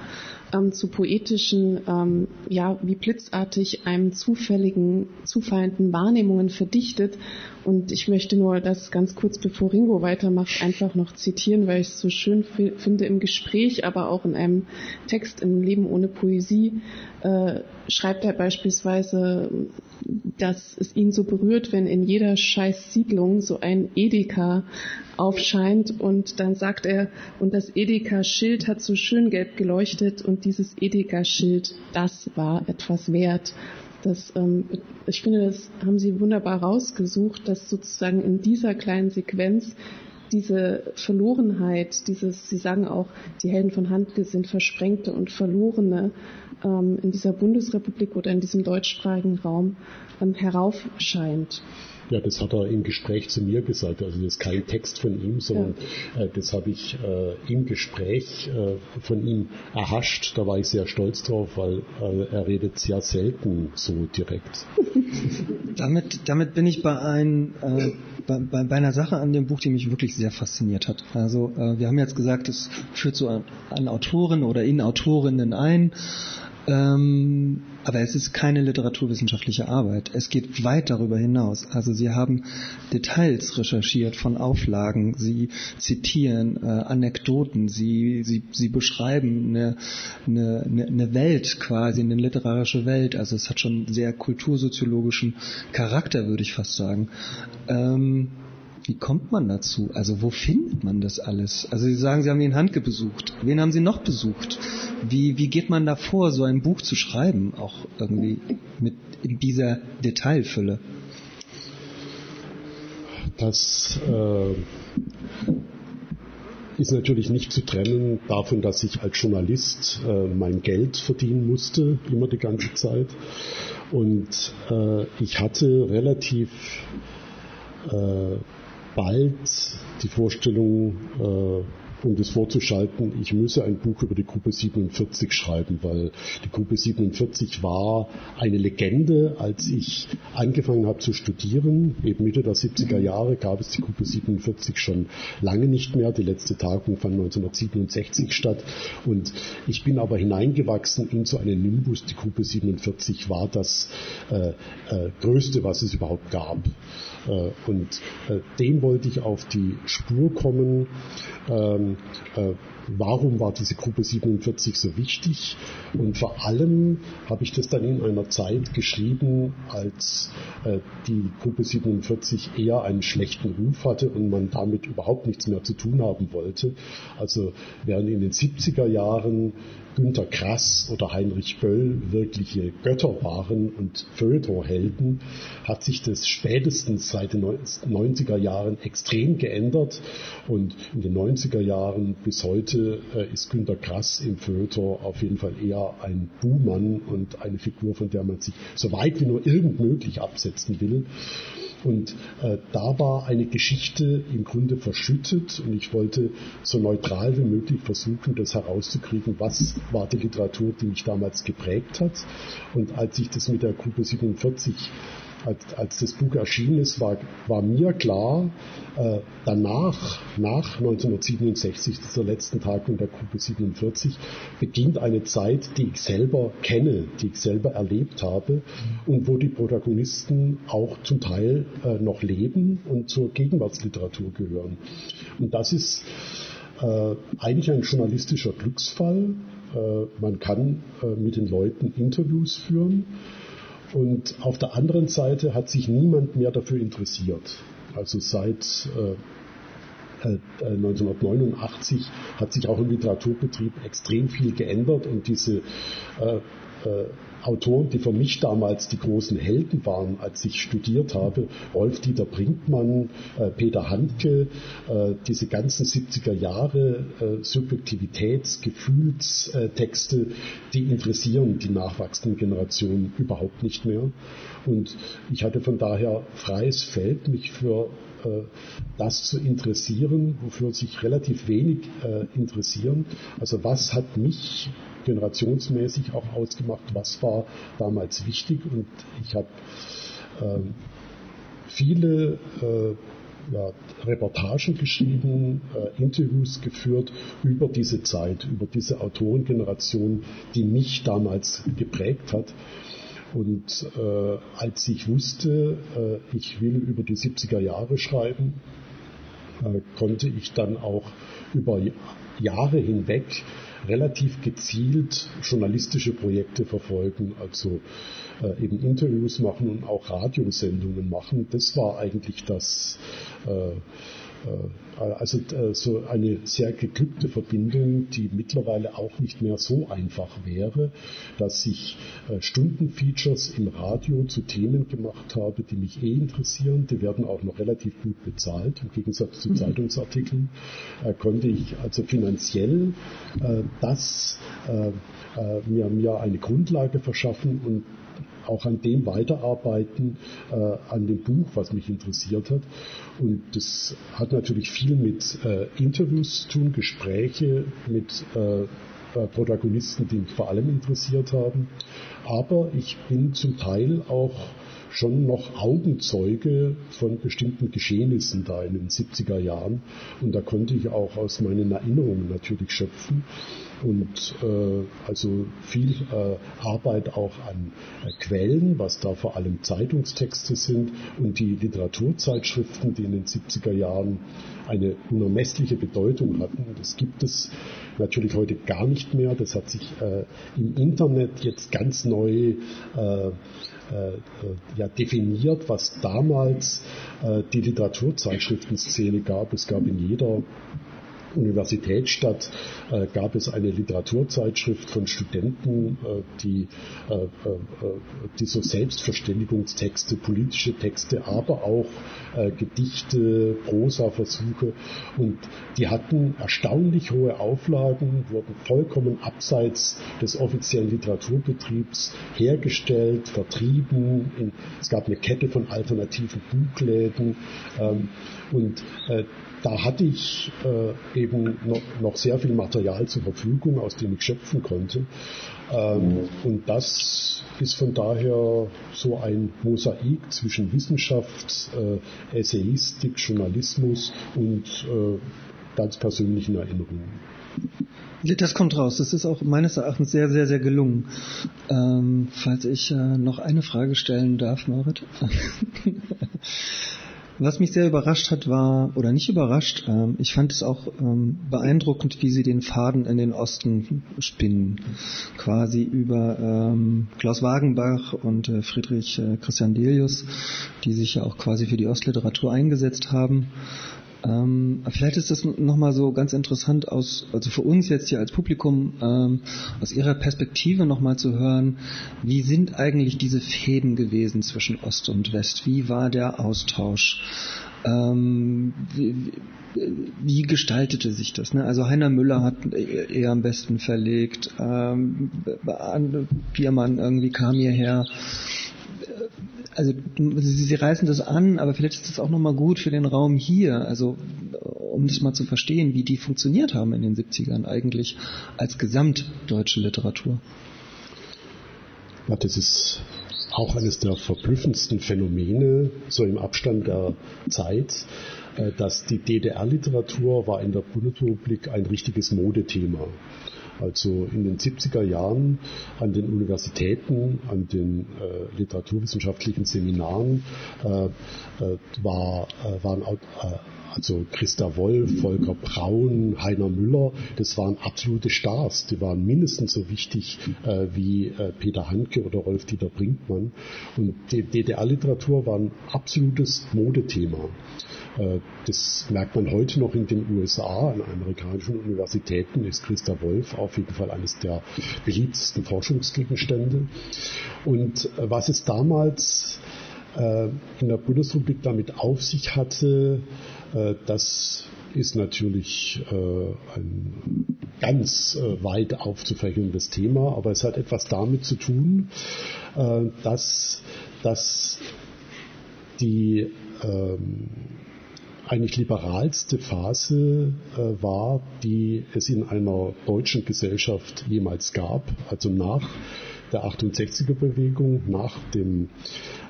ähm, zu poetischen, ähm, ja, wie blitzartig einem zufälligen, zufallenden Wahrnehmungen verdichtet. Und ich möchte nur das ganz kurz, bevor Ringo weitermacht, einfach noch zitieren, weil ich es so schön finde im Gespräch, aber auch in einem Text im Leben ohne Poesie, äh, schreibt er beispielsweise, dass es ihn so berührt, wenn in jeder scheiß Siedlung so ein Edeka aufscheint und dann sagt er, und das Edeka-Schild hat so schön gelb geleuchtet und dieses Edeka-Schild, das war etwas wert. Das, ähm, ich finde, das haben Sie wunderbar rausgesucht, dass sozusagen in dieser kleinen Sequenz diese Verlorenheit, dieses, Sie sagen auch, die Helden von Handke sind Versprengte und Verlorene ähm, in dieser Bundesrepublik oder in diesem deutschsprachigen Raum ähm, heraufscheint. Ja, das hat er im Gespräch zu mir gesagt. Also das ist kein Text von ihm, sondern ja. äh, das habe ich äh, im Gespräch äh, von ihm erhascht. Da war ich sehr stolz drauf, weil äh, er redet sehr selten so direkt. [LAUGHS] damit, damit bin ich bei, ein, äh, bei, bei, einer Sache an dem Buch, die mich wirklich sehr fasziniert hat. Also äh, wir haben jetzt gesagt, es führt so an, an Autoren oder in Autorinnen ein. Ähm, aber es ist keine literaturwissenschaftliche Arbeit. Es geht weit darüber hinaus. Also Sie haben Details recherchiert von Auflagen, Sie zitieren äh, Anekdoten, Sie, Sie, Sie beschreiben eine, eine, eine Welt quasi, eine literarische Welt. Also es hat schon sehr kultursoziologischen Charakter, würde ich fast sagen. Ähm, wie kommt man dazu? Also wo findet man das alles? Also Sie sagen, Sie haben ihn Handke besucht. Wen haben Sie noch besucht? Wie, wie geht man da vor, so ein Buch zu schreiben, auch irgendwie mit dieser Detailfülle? Das äh, ist natürlich nicht zu trennen davon, dass ich als Journalist äh, mein Geld verdienen musste, immer die ganze Zeit. Und äh, ich hatte relativ äh, bald die Vorstellung, äh, um das vorzuschalten, ich müsse ein Buch über die Gruppe 47 schreiben, weil die Gruppe 47 war eine Legende, als ich angefangen habe zu studieren. Eben Mitte der 70er Jahre gab es die Gruppe 47 schon lange nicht mehr. Die letzte Tagung fand 1967 statt. Und ich bin aber hineingewachsen in so einen Nimbus. Die Gruppe 47 war das äh, äh, Größte, was es überhaupt gab. Äh, und äh, dem wollte ich auf die Spur kommen. Ähm, äh, warum war diese Gruppe 47 so wichtig? Und vor allem habe ich das dann in einer Zeit geschrieben, als die Gruppe 47 eher einen schlechten Ruf hatte und man damit überhaupt nichts mehr zu tun haben wollte. Also während in den 70er Jahren Günter Grass oder Heinrich Böll wirkliche Götter waren und Feuilletonhelden, hat sich das spätestens seit den 90er Jahren extrem geändert. Und in den 90er Jahren Jahren bis heute äh, ist Günter Grass im Feuilleton auf jeden Fall eher ein Buhmann und eine Figur, von der man sich so weit wie nur irgend möglich absetzen will. Und äh, da war eine Geschichte im Grunde verschüttet und ich wollte so neutral wie möglich versuchen, das herauszukriegen, was war die Literatur, die mich damals geprägt hat. Und als ich das mit der Gruppe 47 als, als das Buch erschienen ist, war, war mir klar, äh, danach, nach 1967, dieser letzten Tag in der Gruppe 47, beginnt eine Zeit, die ich selber kenne, die ich selber erlebt habe und wo die Protagonisten auch zum Teil äh, noch leben und zur Gegenwartsliteratur gehören. Und das ist äh, eigentlich ein journalistischer Glücksfall. Äh, man kann äh, mit den Leuten Interviews führen und auf der anderen Seite hat sich niemand mehr dafür interessiert. Also seit äh, 1989 äh, hat sich auch im Literaturbetrieb extrem viel geändert und diese äh, äh, Autoren, die für mich damals die großen Helden waren, als ich studiert habe, Rolf-Dieter Brinkmann, äh, Peter Handke, äh, diese ganzen 70er Jahre äh, Subjektivitäts-, Gefühlstexte, die interessieren die nachwachsenden Generationen überhaupt nicht mehr. Und ich hatte von daher freies Feld, mich für das zu interessieren, wofür sich relativ wenig interessieren. Also was hat mich generationsmäßig auch ausgemacht, was war damals wichtig und ich habe ähm, viele äh, ja, Reportagen geschrieben, äh, Interviews geführt über diese Zeit, über diese Autorengeneration, die mich damals geprägt hat. Und äh, als ich wusste, äh, ich will über die 70er Jahre schreiben, äh, konnte ich dann auch über Jahre hinweg relativ gezielt journalistische Projekte verfolgen, also äh, eben Interviews machen und auch Radiosendungen machen. Das war eigentlich das, äh, also äh, so eine sehr geglückte Verbindung, die mittlerweile auch nicht mehr so einfach wäre, dass ich äh, Stundenfeatures im Radio zu Themen gemacht habe, die mich eh interessieren. Die werden auch noch relativ gut bezahlt. Im Gegensatz zu mhm. Zeitungsartikeln konnte ich also finanziell das mir, mir eine Grundlage verschaffen und auch an dem weiterarbeiten, äh, an dem Buch, was mich interessiert hat. Und das hat natürlich viel mit äh, Interviews zu tun, Gespräche mit äh, äh, Protagonisten, die mich vor allem interessiert haben. Aber ich bin zum Teil auch schon noch Augenzeuge von bestimmten Geschehnissen da in den 70er Jahren. Und da konnte ich auch aus meinen Erinnerungen natürlich schöpfen und äh, also viel äh, Arbeit auch an äh, Quellen, was da vor allem Zeitungstexte sind und die Literaturzeitschriften, die in den 70er Jahren eine unermessliche Bedeutung hatten. Das gibt es natürlich heute gar nicht mehr. Das hat sich äh, im Internet jetzt ganz neu äh, ja, definiert, was damals äh, die Literaturzeitschriftenszene gab. Es gab in jeder Universitätsstadt äh, gab es eine Literaturzeitschrift von Studenten, äh, die, äh, äh, die so Selbstverständigungstexte, politische Texte, aber auch äh, Gedichte, Prosa-Versuche und die hatten erstaunlich hohe Auflagen, wurden vollkommen abseits des offiziellen Literaturbetriebs hergestellt, vertrieben. In, es gab eine Kette von alternativen Buchläden ähm, und äh, da hatte ich äh, eben noch, noch, sehr viel Material zur Verfügung, aus dem ich schöpfen konnte. Ähm, mhm. Und das ist von daher so ein Mosaik zwischen Wissenschaft, äh, Essayistik, Journalismus und äh, ganz persönlichen Erinnerungen. Das kommt raus. Das ist auch meines Erachtens sehr, sehr, sehr gelungen. Ähm, falls ich äh, noch eine Frage stellen darf, Marit. [LAUGHS] Was mich sehr überrascht hat, war, oder nicht überrascht, ähm, ich fand es auch ähm, beeindruckend, wie sie den Faden in den Osten spinnen. Quasi über ähm, Klaus Wagenbach und äh, Friedrich äh, Christian Delius, die sich ja auch quasi für die Ostliteratur eingesetzt haben. Ähm, vielleicht ist das nochmal so ganz interessant aus, also für uns jetzt hier als Publikum, ähm, aus Ihrer Perspektive nochmal zu hören, wie sind eigentlich diese Fäden gewesen zwischen Ost und West? Wie war der Austausch? Ähm, wie, wie, gestaltete sich das? Ne? Also Heiner Müller hat eher am besten verlegt, ähm, Biermann irgendwie kam hierher also sie, sie reißen das an, aber vielleicht ist das auch nochmal gut für den Raum hier, also um das mal zu verstehen, wie die funktioniert haben in den 70ern eigentlich als gesamtdeutsche Literatur. Ja, das ist auch eines der verblüffendsten Phänomene, so im Abstand der Zeit, äh, dass die DDR-Literatur war in der Bundesrepublik ein richtiges Modethema. Also in den 70er Jahren an den Universitäten, an den äh, literaturwissenschaftlichen Seminaren äh, äh, war, äh, waren äh, also Christa Wolf, Volker Braun, Heiner Müller, das waren absolute Stars. Die waren mindestens so wichtig äh, wie äh, Peter Handke oder Rolf-Dieter Brinkmann. Und die DDR-Literatur war ein absolutes Modethema. Äh, das merkt man heute noch in den USA, an amerikanischen Universitäten ist Christa Wolf auf jeden Fall eines der beliebtesten Forschungsgegenstände. Und äh, was es damals in der Bundesrepublik damit auf sich hatte, das ist natürlich ein ganz weit aufzufächelndes Thema, aber es hat etwas damit zu tun, dass, dass die ähm, eigentlich liberalste Phase äh, war, die es in einer deutschen Gesellschaft jemals gab, also nach der 68er Bewegung, nach dem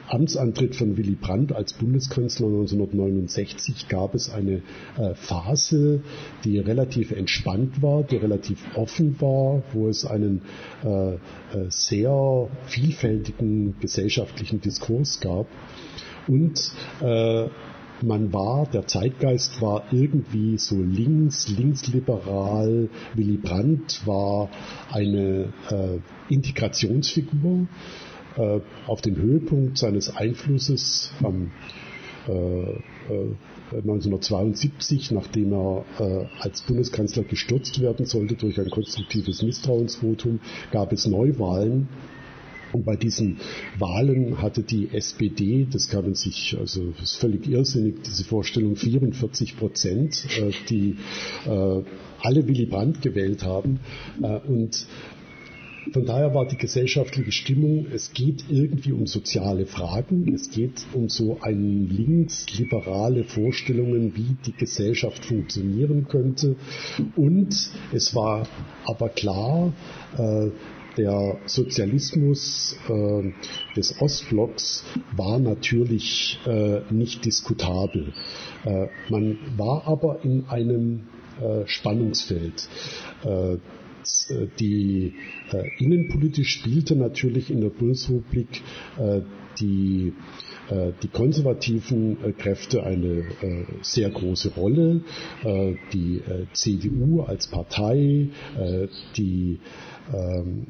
Amtsantritt von Willy Brandt als Bundeskanzler 1969 gab es eine äh, Phase, die relativ entspannt war, die relativ offen war, wo es einen äh, äh sehr vielfältigen gesellschaftlichen Diskurs gab und äh, man war, der Zeitgeist war irgendwie so links, linksliberal. Willy Brandt war eine äh, Integrationsfigur äh, auf dem Höhepunkt seines Einflusses am äh, 1972, äh, nachdem er äh, als Bundeskanzler gestürzt werden sollte durch ein konstruktives Misstrauensvotum, gab es Neuwahlen und bei diesen Wahlen hatte die SPD, das kann man sich, also ist völlig irrsinnig, diese Vorstellung, 44 Prozent, äh, die äh, alle Willy Brandt gewählt haben. Äh, und von daher war die gesellschaftliche Stimmung, es geht irgendwie um soziale Fragen, es geht um so ein linksliberale Vorstellungen, wie die Gesellschaft funktionieren könnte. Und es war aber klar, äh, der Sozialismus äh, des Ostblocks war natürlich äh, nicht diskutabel. Man war aber in einem Spannungsfeld. Äh, die äh, innenpolitisch spielte natürlich in der Bundesrepublik die die konservativen Kräfte eine sehr große Rolle. Die CDU als Partei, die ähm,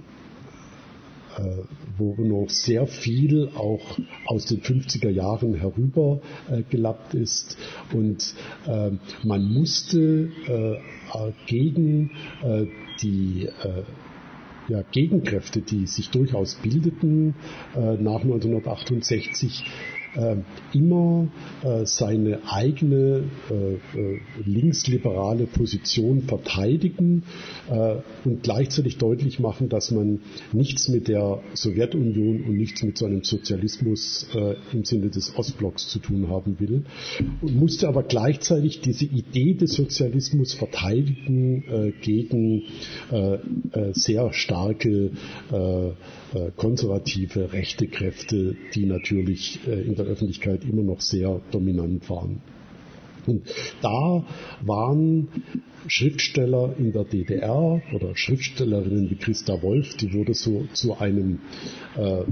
äh, wo noch sehr viel auch aus den 50er Jahren herüber äh, ist. Und äh, man musste gegen die ja, Gegenkräfte, die sich durchaus bildeten nach 1968, äh, immer äh, seine eigene äh, linksliberale Position verteidigen und gleichzeitig deutlich machen, dass man nichts mit der Sowjetunion und nichts mit so einem Sozialismus im Sinne des Ostblocks zu tun haben will. Und musste aber gleichzeitig diese Idee des Sozialismus verteidigen gegen sehr starke konservative rechte Kräfte, die natürlich in der Öffentlichkeit immer noch sehr dominant waren. Und da waren Schriftsteller in der DDR oder Schriftstellerinnen wie Christa Wolf, die wurde so zu einem äh,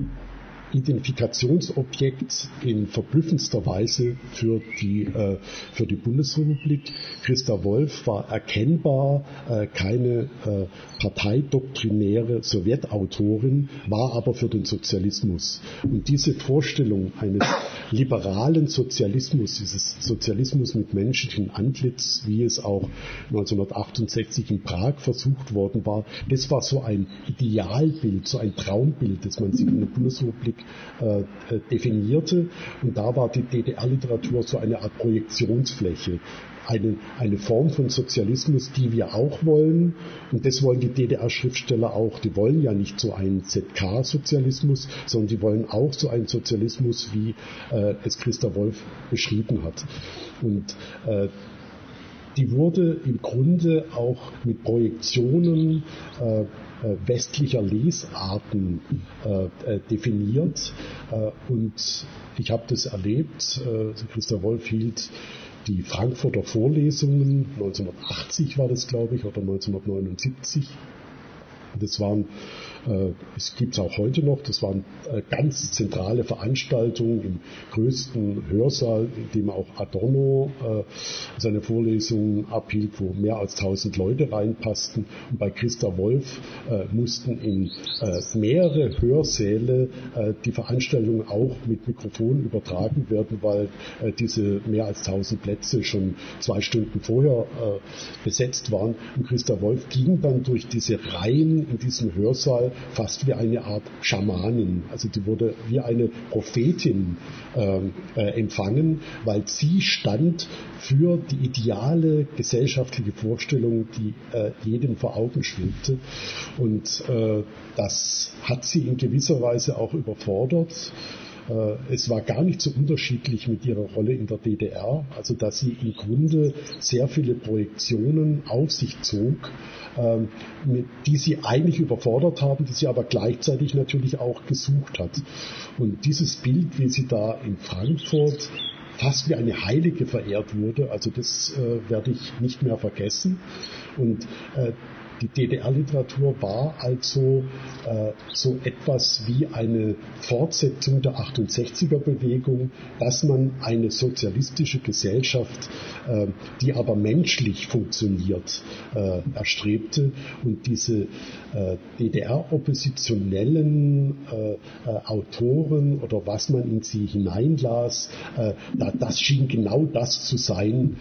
Identifikationsobjekt in verblüffendster Weise für die, äh, für die Bundesrepublik. Christa Wolf war erkennbar äh, keine äh, parteidoktrinäre Sowjetautorin, war aber für den Sozialismus. Und diese Vorstellung eines liberalen Sozialismus, dieses Sozialismus mit menschlichem Antlitz, wie es auch 1968 in Prag versucht worden war, das war so ein Idealbild, so ein Traumbild, das man sich in der Bundesrepublik äh, definierte. Und da war die DDR-Literatur so eine Art Projektionsfläche eine, eine Form von Sozialismus, die wir auch wollen. Und das wollen die DDR-Schriftsteller auch. Die wollen ja nicht so einen ZK-Sozialismus, sondern die wollen auch so einen Sozialismus, wie äh, es Christa Wolf beschrieben hat. Und äh, die wurde im Grunde auch mit Projektionen äh westlicher Lesarten äh, äh, definiert. Äh, und ich habe das erlebt. Christa Wolf hielt die Frankfurter Vorlesungen, 1980 war das, glaube ich, oder 1979. Das waren äh, es gibt es auch heute noch. Das waren äh, ganz zentrale Veranstaltungen im größten Hörsaal, in dem auch Adorno äh, seine Vorlesungen abhielt, wo mehr als 1000 Leute reinpassten. Und bei Christa Wolf mussten in mehrere Hörsäle die Veranstaltungen auch mit Mikrofon übertragen werden, weil diese mehr als 1000 Plätze schon zwei Stunden vorher besetzt waren. Und Christa Wolf ging dann durch diese Reihen in diesem Hörsaal fast wie eine Art Schamanin. Also die wurde wie eine Prophetin ähm, äh, empfangen, weil sie stand für die ideale gesellschaftliche Vorstellung, die äh, jedem vor Augen schwebte. Und äh, das hat sie in gewisser Weise auch überfordert. Äh, es war gar nicht so unterschiedlich mit ihrer Rolle in der DDR, also dass sie im Grunde sehr viele Projektionen auf sich zog, ähm, die sie eigentlich überfordert haben, die sie aber gleichzeitig natürlich auch gesucht hat. Und dieses Bild, wie sie da in Frankfurt fast wie eine Heilige verehrt wurde, also das äh, werde ich nicht mehr vergessen. Und äh, die DDR-Literatur war also äh, so etwas wie eine Fortsetzung der 68er-Bewegung, dass man eine sozialistische Gesellschaft, äh, die aber menschlich funktioniert, äh, erstrebte. Und diese äh, DDR-oppositionellen äh, äh, Autoren oder was man in sie hineinlas, da, das schien genau das zu sein,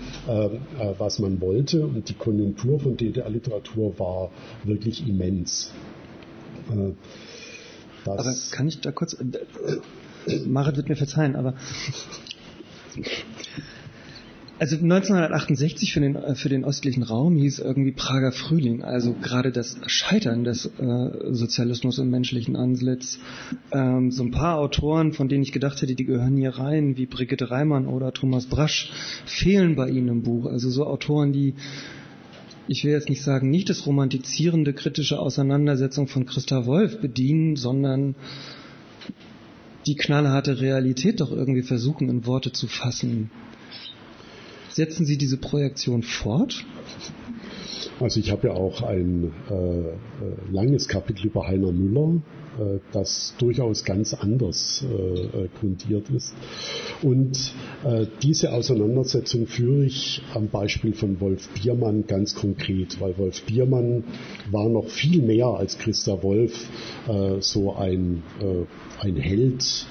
was man wollte. Und die Konjunktur von DDR-Literatur war war wirklich immens. Äh, das aber kann ich da kurz, äh, äh, Marit wird mir verzeihen, aber also 1968 für den, für den östlichen Raum hieß irgendwie Prager Frühling, also gerade das Scheitern des äh, Sozialismus im menschlichen Antlitz. Ähm, so ein paar Autoren, von denen ich gedacht hätte, die gehören hier rein, wie Brigitte Reimann oder Thomas Brasch, fehlen bei Ihnen im Buch. Also so Autoren, die ich will jetzt nicht sagen, nicht das romantizierende kritische Auseinandersetzung von Christa Wolf bedienen, sondern die knallharte Realität doch irgendwie versuchen in Worte zu fassen. Setzen Sie diese Projektion fort? Also ich habe ja auch ein äh, äh langes Kapitel über Heiner Müller das durchaus ganz anders äh, grundiert ist. Und äh, diese Auseinandersetzung führe ich am Beispiel von Wolf Biermann ganz konkret, weil Wolf Biermann war noch viel mehr als Christa Wolf so ein, ein Held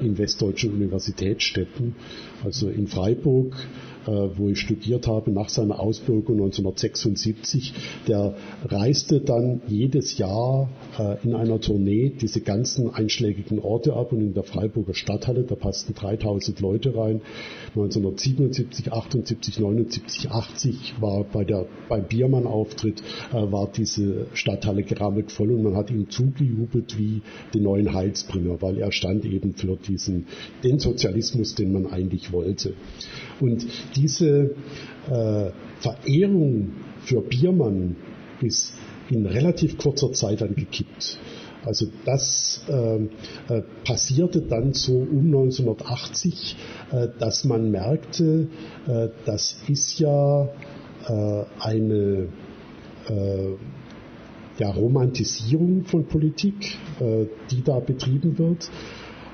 in westdeutschen Universitätsstädten. Also in Freiburg äh, wo ich studiert habe, nach seiner Ausbildung 1976. Der reiste dann jedes Jahr äh, in einer Tournee diese ganzen einschlägigen Orte ab und in der Freiburger Stadthalle, da passten 3000 Leute rein. 1977, 78, 79, 80 war bei der, beim Biermann-Auftritt äh, war diese Stadthalle gerammelt voll und man hat ihm zugejubelt wie den neuen Heilsbringer, weil er stand eben für diesen, den Sozialismus, den man eigentlich wollte. Und diese äh, Verehrung für Biermann ist in relativ kurzer Zeit dann gekippt. Also das äh, äh, passierte dann so um 1980, äh, dass man merkte, äh, das ist ja äh, eine äh, ja, Romantisierung von Politik, die da betrieben wird.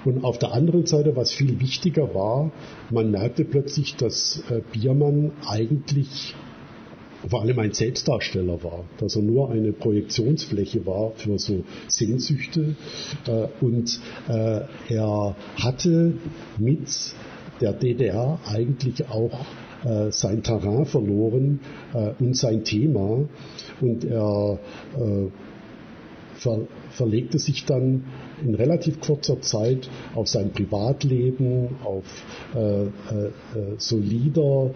Und auf der anderen Seite, was viel wichtiger war, man merkte plötzlich, dass äh, Biermann eigentlich vor allem ein Selbstdarsteller war, dass er nur eine Projektionsfläche war für so Sehnsüchte. Äh, und äh, er hatte mit der DDR eigentlich auch sein Terrain verloren und sein Thema. Und er ver, verlegte sich dann in relativ kurzer Zeit auf sein Privatleben, auf äh, äh, so Lieder,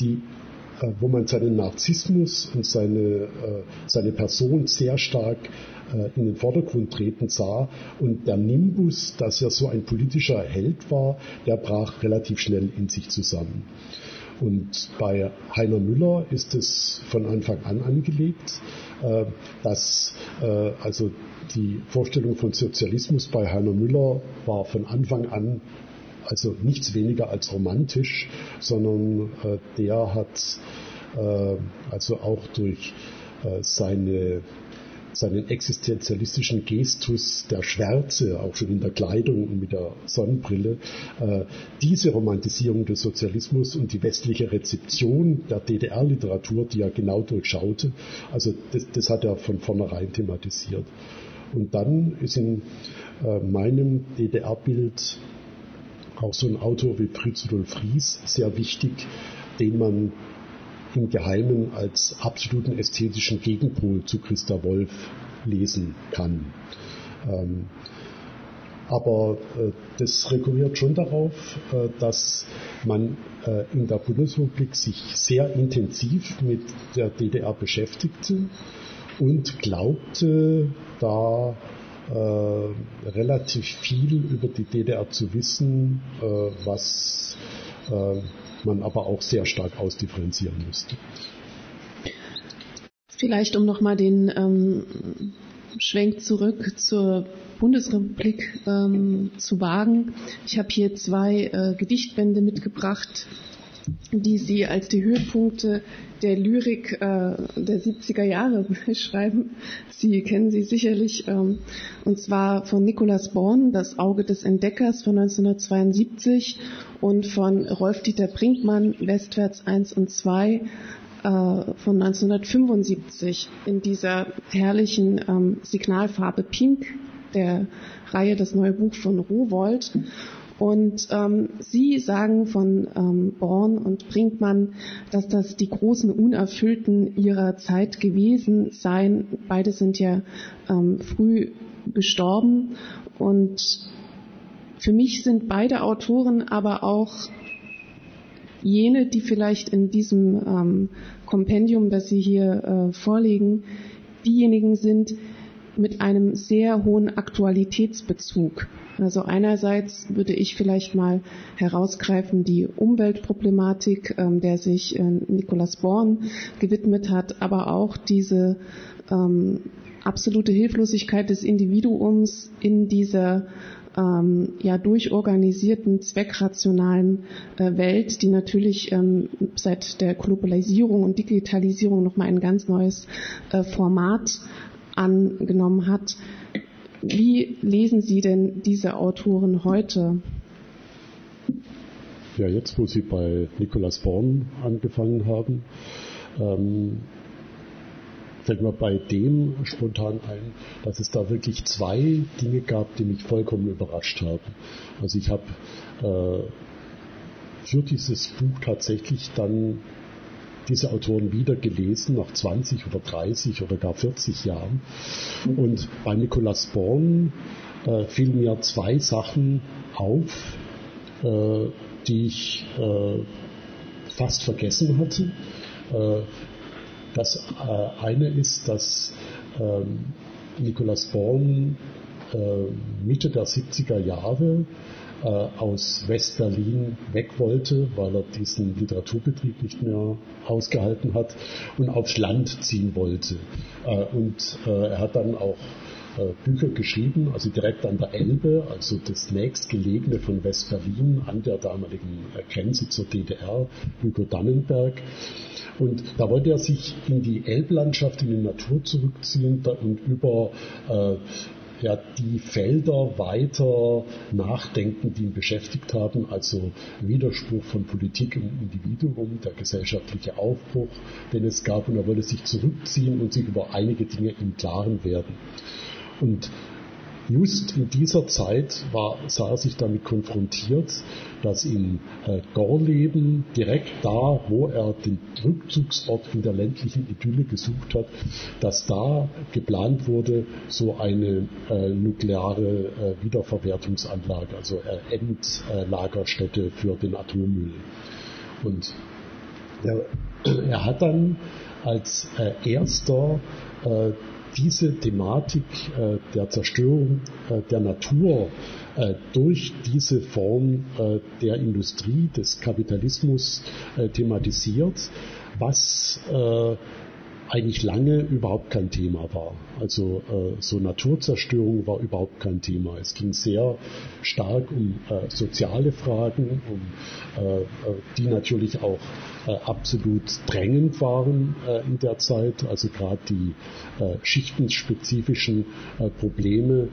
die wo man seinen Narzissmus und seine, seine Person sehr stark in den Vordergrund treten sah. Und der Nimbus, dass er so ein politischer Held war, der brach relativ schnell in sich zusammen. Und bei Heiner Müller ist es von Anfang an angelegt, äh, dass äh, also die Vorstellung von Sozialismus bei Heiner Müller war von Anfang an also nichts weniger als romantisch, sondern äh, der hat also auch durch seine seinen existenzialistischen Gestus der Schwärze, auch schon in der Kleidung und mit der Sonnenbrille, äh, diese Romantisierung des Sozialismus und die westliche Rezeption der DDR-Literatur, die er genau durchschaute, also das, das hat er von vornherein thematisiert. Und dann ist in äh, meinem DDR-Bild auch so ein Autor wie Fritz Rudolf Ries sehr wichtig, den man im Geheimen als absoluten ästhetischen Gegenpol zu Christa Wolf lesen kann. Ähm, aber äh, das rekurriert schon darauf, äh, dass man äh, in der Bundesrepublik sich sehr intensiv mit der DDR beschäftigte und glaubte, da äh, relativ viel über die DDR zu wissen, äh, was äh, man aber auch sehr stark ausdifferenzieren müsste. Vielleicht um nochmal den ähm, Schwenk zurück zur Bundesrepublik ähm, zu wagen. Ich habe hier zwei äh, Gedichtbände mitgebracht, die Sie als die Höhepunkte der Lyrik äh, der 70er Jahre [LAUGHS] beschreiben. Sie kennen sie sicherlich, ähm, und zwar von Nikolaus Born, Das Auge des Entdeckers von 1972 und von Rolf-Dieter Brinkmann, Westwärts 1 und 2 äh, von 1975 in dieser herrlichen ähm, Signalfarbe Pink der Reihe Das neue Buch von Rowold. Und ähm, Sie sagen von ähm, Born und Brinkmann, dass das die großen Unerfüllten ihrer Zeit gewesen seien. Beide sind ja ähm, früh gestorben. Und für mich sind beide Autoren aber auch jene, die vielleicht in diesem ähm, Kompendium, das Sie hier äh, vorlegen, diejenigen sind mit einem sehr hohen Aktualitätsbezug. Also einerseits würde ich vielleicht mal herausgreifen die Umweltproblematik, ähm, der sich äh, Nicolas Born gewidmet hat, aber auch diese ähm, absolute Hilflosigkeit des Individuums in dieser ähm, ja durchorganisierten, zweckrationalen äh, Welt, die natürlich ähm, seit der Globalisierung und Digitalisierung nochmal ein ganz neues äh, Format angenommen hat. Wie lesen Sie denn diese Autoren heute? Ja, jetzt, wo Sie bei Nicolas Born angefangen haben, ähm, fällt mir bei dem spontan ein, dass es da wirklich zwei Dinge gab, die mich vollkommen überrascht haben. Also ich habe äh, für dieses Buch tatsächlich dann diese Autoren wieder gelesen nach 20 oder 30 oder gar 40 Jahren. Und bei Nicolas Born äh, fielen mir zwei Sachen auf, äh, die ich äh, fast vergessen hatte. Äh, das äh, eine ist, dass ähm, Nicolas Born äh, Mitte der 70er Jahre äh, aus West-Berlin weg wollte, weil er diesen Literaturbetrieb nicht mehr ausgehalten hat und aufs Land ziehen wollte. Äh, und äh, er hat dann auch Bücher geschrieben, also direkt an der Elbe, also das nächstgelegene von West-Berlin an der damaligen Grenze zur DDR, Hugo Dannenberg. Und da wollte er sich in die Elblandschaft, in die Natur zurückziehen und über äh, ja, die Felder weiter nachdenken, die ihn beschäftigt haben, also Widerspruch von Politik und Individuum, der gesellschaftliche Aufbruch, den es gab, und er wollte sich zurückziehen und sich über einige Dinge im Klaren werden. Und just in dieser Zeit war, sah er sich damit konfrontiert, dass in äh, Gorleben, direkt da, wo er den Rückzugsort in der ländlichen Idylle gesucht hat, dass da geplant wurde, so eine äh, nukleare äh, Wiederverwertungsanlage, also äh, Endlagerstätte für den Atommüll. Und er, er hat dann als äh, erster äh, diese Thematik äh, der Zerstörung äh, der Natur äh, durch diese Form äh, der Industrie, des Kapitalismus äh, thematisiert, was eigentlich lange überhaupt kein Thema war. Also äh, so Naturzerstörung war überhaupt kein Thema. Es ging sehr stark um äh, soziale Fragen, um, äh, die natürlich auch absolut drängend waren in der Zeit. Also gerade die schichtenspezifischen Probleme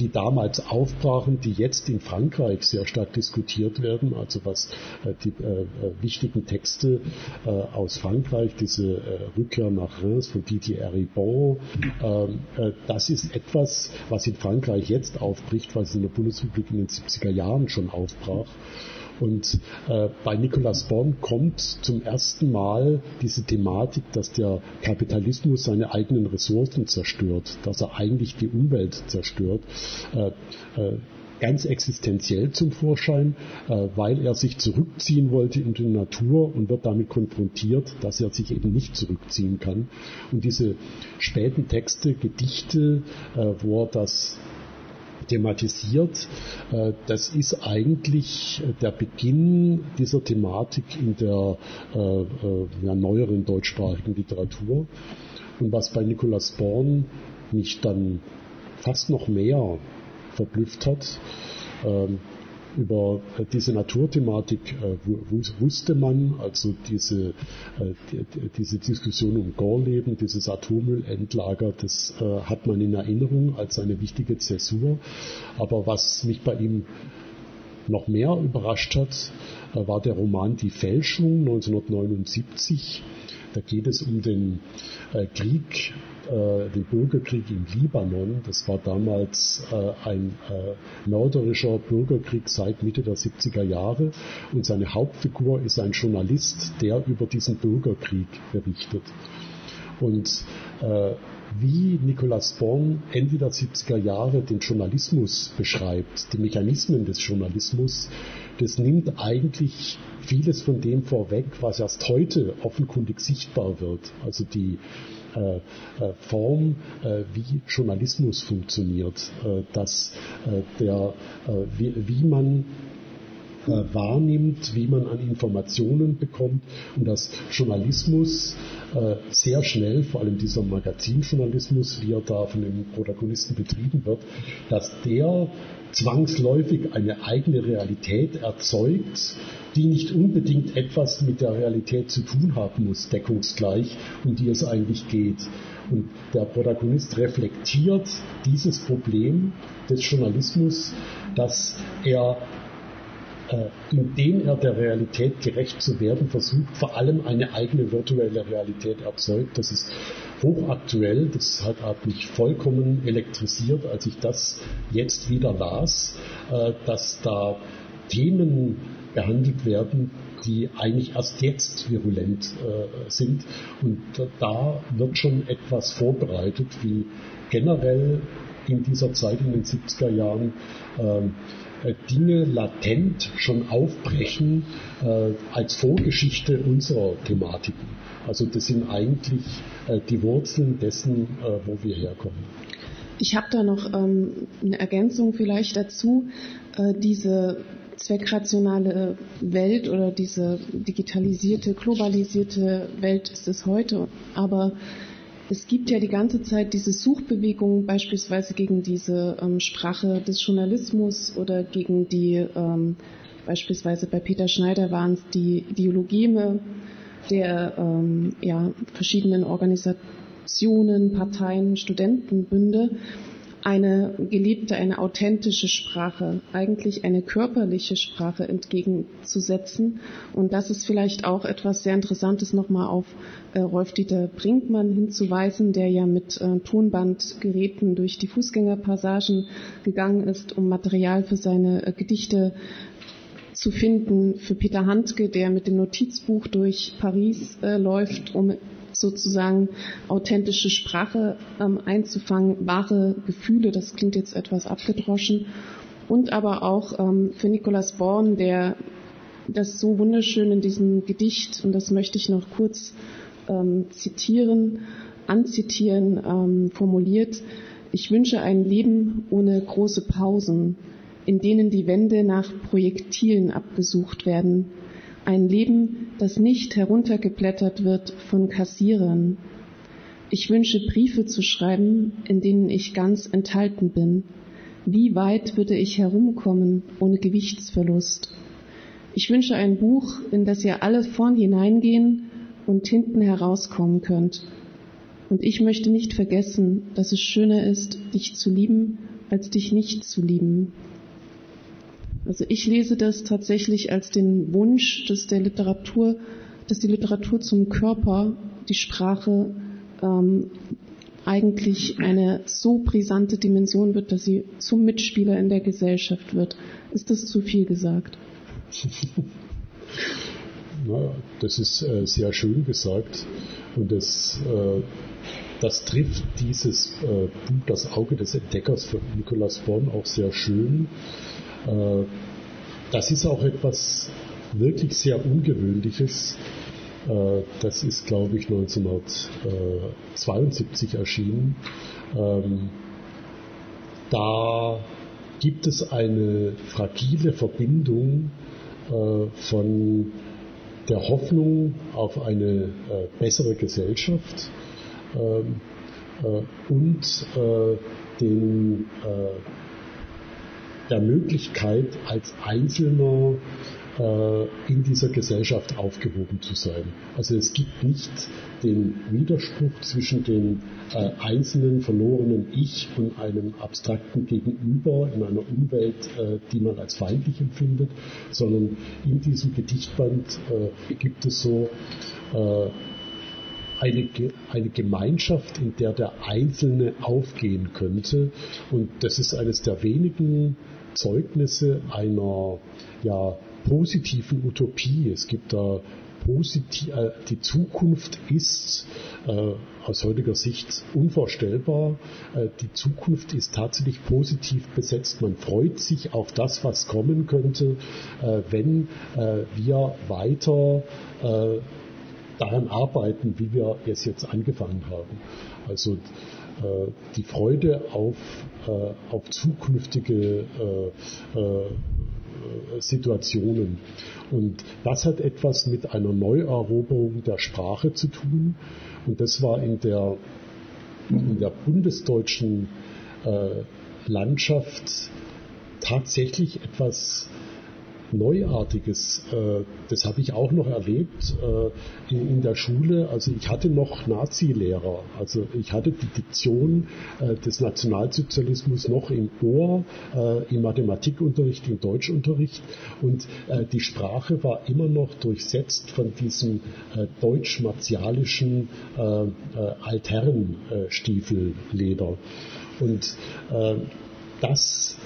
die damals aufbrachen, die jetzt in Frankreich sehr stark diskutiert werden, also was äh, die äh, äh, wichtigen Texte aus Frankreich, diese Rückkehr nach Reims von Didier Ribon, ähm, äh, das ist etwas, was in Frankreich jetzt aufbricht, was in der Bundesrepublik in den 70er Jahren schon aufbrach. Und äh, bei Nicolas Born kommt zum ersten Mal diese Thematik, dass der Kapitalismus seine eigenen Ressourcen zerstört, dass er eigentlich die Umwelt zerstört. Äh, äh, ganz existenziell zum Vorschein, äh, weil er sich zurückziehen wollte in die Natur und wird damit konfrontiert, dass er sich eben nicht zurückziehen kann. Und diese späten Texte, Gedichte, äh, wo er das thematisiert. Äh, das ist eigentlich der Beginn dieser Thematik in der äh, äh, ja, neueren deutschsprachigen Literatur. Und was bei Nicolas Born mich dann fast noch mehr verblüfft hat, ähm, über diese Naturthematik äh, wusste man, also diese, äh, diese Diskussion um Gorleben, dieses Atommüllendlager, das äh, hat man in Erinnerung als eine wichtige Zäsur. Aber was mich bei ihm noch mehr überrascht hat, war der Roman Die Fälschung 1979. Da geht es um den Krieg äh, den Bürgerkrieg im Libanon. Das war damals äh, ein äh, mörderischer Bürgerkrieg seit Mitte der 70er Jahre. Und seine Hauptfigur ist ein Journalist, der über diesen Bürgerkrieg berichtet. Und äh, wie Nicolas Born Ende der 70er Jahre den Journalismus beschreibt, die Mechanismen des Journalismus, das nimmt eigentlich vieles von dem vorweg, was erst heute offenkundig sichtbar wird. Also die Form, äh, wie Journalismus funktioniert, dass der, wie, wie man wahrnimmt, wie man an Informationen bekommt und dass Journalismus sehr schnell, vor allem dieser Magazinjournalismus, wie er da von den Protagonisten betrieben wird, dass der zwangsläufig eine eigene Realität erzeugt, die nicht unbedingt etwas mit der Realität zu tun haben muss, deckungsgleich, um die es eigentlich geht. Und der Protagonist reflektiert dieses Problem des Journalismus, dass er äh, indem er der Realität gerecht zu werden versucht, vor allem eine eigene virtuelle Realität erzeugt. Das ist hochaktuell, das hat, mich vollkommen elektrisiert, als ich das jetzt wieder las, äh, dass da Themen behandelt werden, die eigentlich erst jetzt virulent äh, sind. Und da wird schon etwas vorbereitet, wie generell in dieser Zeit in den 70er Jahren ähm, äh, Dinge latent schon aufbrechen äh, als Vorgeschichte unserer Thematiken. Also das sind eigentlich äh, die Wurzeln dessen, äh, wo wir herkommen. Ich habe da noch ähm, eine Ergänzung vielleicht dazu. Äh, diese zweckrationale Welt oder diese digitalisierte, globalisierte Welt ist es heute. Aber es gibt ja die ganze Zeit diese Suchbewegung beispielsweise gegen diese ähm, Sprache des Journalismus oder gegen die, ähm, beispielsweise bei Peter Schneider waren es die Ideologeme der ähm, ja, verschiedenen Organisationen, Parteien, Studentenbünde. eine gelebte, eine authentische Sprache, eigentlich eine körperliche Sprache entgegenzusetzen. Und das ist vielleicht auch etwas sehr Interessantes, nochmal auf äh, Rolf-Dieter Brinkmann hinzuweisen, der ja mit äh, Tonbandgeräten durch die Fußgängerpassagen gegangen ist, um Material für seine äh, Gedichte zu finden. Für Peter Handke, der mit dem Notizbuch durch Paris äh, läuft, um sozusagen authentische Sprache ähm, einzufangen, wahre Gefühle, das klingt jetzt etwas abgedroschen, und aber auch ähm, für Nicolas Born, der das so wunderschön in diesem Gedicht, und das möchte ich noch kurz ähm, zitieren, anzitieren, ähm, formuliert, ich wünsche ein Leben ohne große Pausen, in denen die Wände nach Projektilen abgesucht werden, ein Leben, das nicht heruntergeblättert wird von Kassierern. Ich wünsche Briefe zu schreiben, in denen ich ganz enthalten bin. Wie weit würde ich herumkommen ohne Gewichtsverlust? Ich wünsche ein Buch, in das ihr alle vorn hineingehen und hinten herauskommen könnt. Und ich möchte nicht vergessen, dass es schöner ist, dich zu lieben, als dich nicht zu lieben. Also ich lese das tatsächlich als den Wunsch, dass der Literatur, dass die Literatur zum Körper, die Sprache ähm, eigentlich eine so brisante Dimension wird, dass sie zum Mitspieler in der Gesellschaft wird. Ist das zu viel gesagt? [LAUGHS] Na, das ist äh, sehr schön gesagt und das, äh, das trifft dieses äh, Buch Das Auge des Entdeckers von Nikolaus Born auch sehr schön. Äh, das ist auch etwas wirklich sehr Ungewöhnliches. Äh, das ist, glaube ich, 1972 erschienen. Ähm, da gibt es eine fragile Verbindung äh, von der Hoffnung auf eine bessere Gesellschaft ähm, und den der Möglichkeit, als Einzelner äh, in dieser Gesellschaft aufgehoben zu sein. Also es gibt nicht den Widerspruch zwischen dem äh, einzelnen verlorenen Ich und einem abstrakten Gegenüber in einer Umwelt, äh, die man als feindlich empfindet, sondern in diesem Gedichtband äh, gibt es so äh, eine, eine Gemeinschaft, in der der Einzelne aufgehen könnte. Und das ist eines der wenigen Zeugnisse einer ja, positiven Utopie. Es gibt da positiv, äh, die Zukunft ist äh, aus heutiger Sicht unvorstellbar. Äh, die Zukunft ist tatsächlich positiv besetzt. Man freut sich auf das, was kommen könnte, äh, wenn äh, wir weiter äh, daran arbeiten, wie wir es jetzt angefangen haben. Also die Freude auf, äh, auf zukünftige äh, Situationen. Und das hat etwas mit einer Neueroberung der Sprache zu tun. Und das war in der, in der bundesdeutschen Landschaft tatsächlich etwas Neuartiges. Äh, das habe ich auch noch erlebt äh, in, der Schule. Also ich hatte noch Nazi-Lehrer. Also ich hatte die Diktion äh, des Nationalsozialismus noch im Ohr, im Mathematikunterricht, im Deutschunterricht. Und die Sprache war immer noch durchsetzt von diesem deutsch-martialischen Altherrenstiefelleder. Und das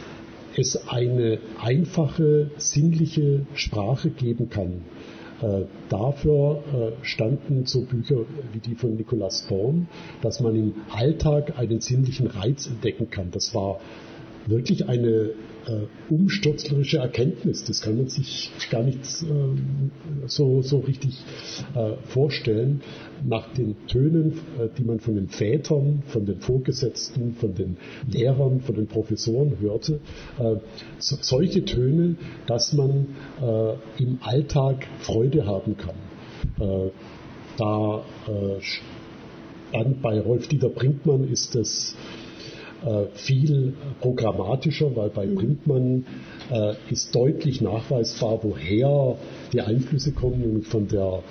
es eine einfache, sinnliche Sprache geben kann. Äh, dafür äh, standen so Bücher wie die von Nicolas Born, dass man im Alltag einen sinnlichen Reiz entdecken kann. Das war wirklich eine äh, umstürzlerische Erkenntnis. Das kann man sich gar nicht äh, so, so richtig äh, vorstellen. Nach den Tönen, äh, die man von den Vätern, von den Vorgesetzten, von den Lehrern, von den Professoren hörte, äh, so, solche Töne, dass man äh, im Alltag Freude haben kann. da dann bei Rolf-Dieter Brinkmann ist das äh, viel programmatischer, weil bei Brinkmann äh, ist deutlich nachweisbar, woher die Einflüsse kommen, nämlich von der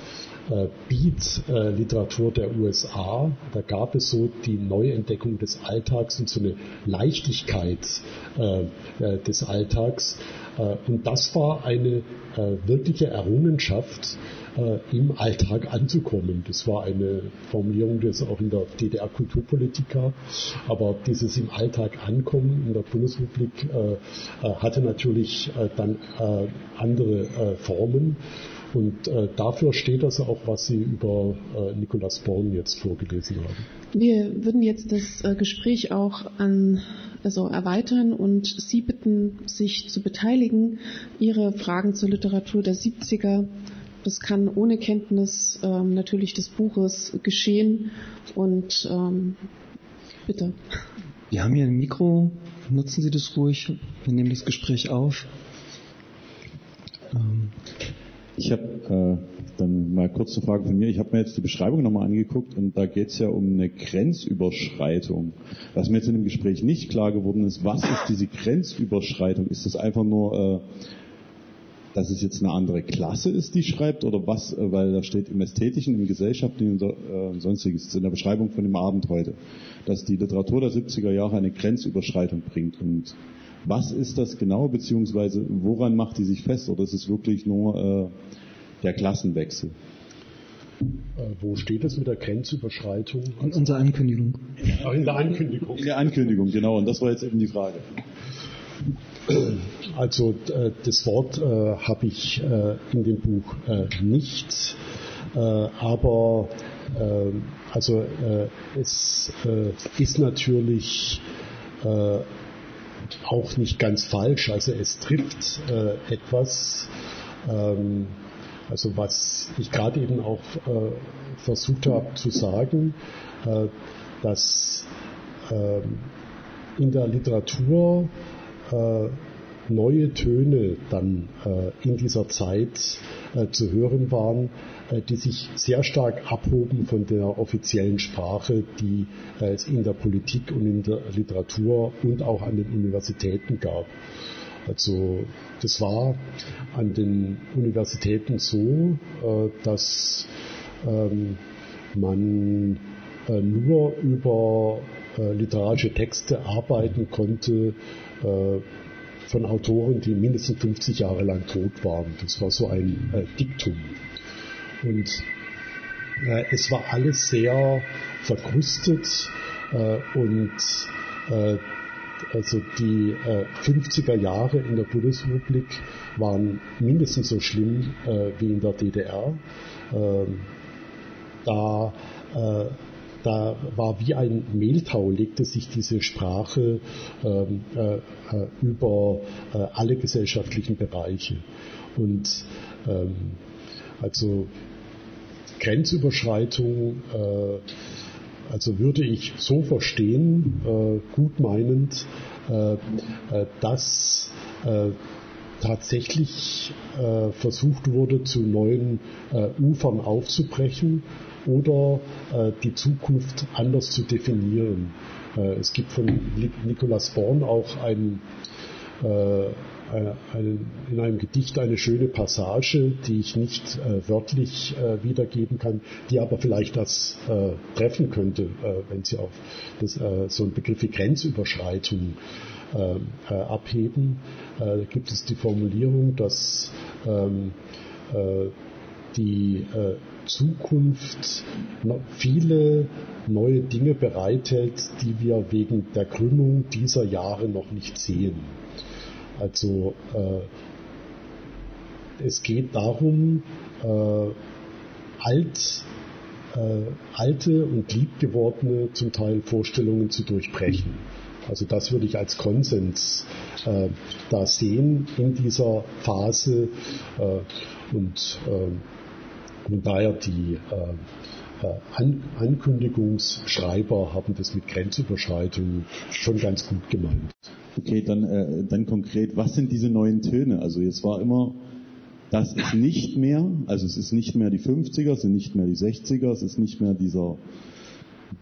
äh, Beat-Literatur der USA. Da gab es so die Neuentdeckung des Alltags und so eine Leichtigkeit des Alltags. Und das war eine wirkliche Errungenschaft, im Alltag anzukommen. Das war eine Formulierung, die es auch in der DDR-Kulturpolitik gab. Aber dieses im Alltag ankommen in der Bundesrepublik hatte natürlich dann andere Formen. Und äh, dafür steht also auch, was Sie über äh, Nikolaus Born jetzt vorgelesen haben. Wir würden jetzt das äh, Gespräch auch an, also erweitern und Sie bitten, sich zu beteiligen, Ihre Fragen zur Literatur der 70er. Das kann ohne Kenntnis ähm, natürlich des Buches geschehen. Und ähm, bitte. Wir haben hier ein Mikro. Nutzen Sie das ruhig. Wir nehmen das Gespräch auf. Ähm, ich habe äh, dann mal kurz eine Frage von mir. Ich habe mir jetzt die Beschreibung nochmal angeguckt und da geht es ja um eine Grenzüberschreitung. Was mir jetzt in dem Gespräch nicht klar geworden ist, was ist diese Grenzüberschreitung? Ist das einfach nur, äh, dass es jetzt eine andere Klasse ist, die schreibt oder was? Äh, weil da steht im Ästhetischen, im Gesellschaftlichen und äh, sonstiges in der Beschreibung von dem Abend heute, dass die Literatur der 70er Jahre eine Grenzüberschreitung bringt und was ist das genau, beziehungsweise woran macht die sich fest? Oder ist es wirklich nur äh, der Klassenwechsel? Äh, wo steht das mit der Grenzüberschreitung? In unserer Ankündigung. In der Ankündigung. In der Ankündigung, genau. Und das war jetzt eben die Frage. Also äh, das Wort äh, habe ich äh, in dem Buch nicht, aber also es ist natürlich auch nicht ganz falsch. Also es trifft äh, etwas, ähm, also was ich gerade eben auch äh, versucht habe zu sagen, äh, dass ähm, in der Literatur neue Töne dann äh, in dieser Zeit äh, zu hören waren, äh, die sich sehr stark abhoben von der offiziellen Sprache, die es in der Politik und in der Literatur und auch an den Universitäten gab. Also das war an den Universitäten so, dass ähm, man nur über literarische Texte arbeiten konnte, von Autoren, die mindestens 50 Jahre lang tot waren. Das war so ein äh, Diktum. Und äh, es war alles sehr verkrustet äh, und äh, also die 50er äh, Jahre in der Bundesrepublik waren mindestens so schlimm äh, wie in der DDR. Ähm, da da war wie ein Mehltau, legte sich diese Sprache ähm, äh, äh, über äh, alle gesellschaftlichen Bereiche. Und ähm, also Grenzüberschreitung, äh, also würde ich so verstehen, äh, gut meinend, äh, dass tatsächlich versucht wurde, zu neuen Ufern aufzubrechen oder äh, die Zukunft anders zu definieren. Äh, es gibt von Nicolas Born auch ein, äh, eine, in einem Gedicht eine schöne Passage, die ich nicht äh, wörtlich äh, wiedergeben kann, die aber vielleicht das äh, treffen könnte, wenn Sie auf das, so einen Begriff wie Grenzüberschreitung abheben. da gibt es die Formulierung, dass die Zukunft viele neue Dinge bereithält, die wir wegen der Krümmung dieser Jahre noch nicht sehen. Also äh, es geht darum, äh, alt, äh, alte und liebgewordene zum Teil Vorstellungen zu durchbrechen. Also das würde ich als Konsens äh, da sehen in dieser Phase äh, und äh, und daher die äh, äh, An Ankündigungsschreiber haben das mit Grenzüberschreitung schon ganz gut gemeint. Okay, dann, äh, dann konkret, was sind diese neuen Töne? Also jetzt war immer, das ist nicht mehr, also es ist nicht mehr die 50er, es sind nicht mehr die 60er, es ist nicht mehr dieser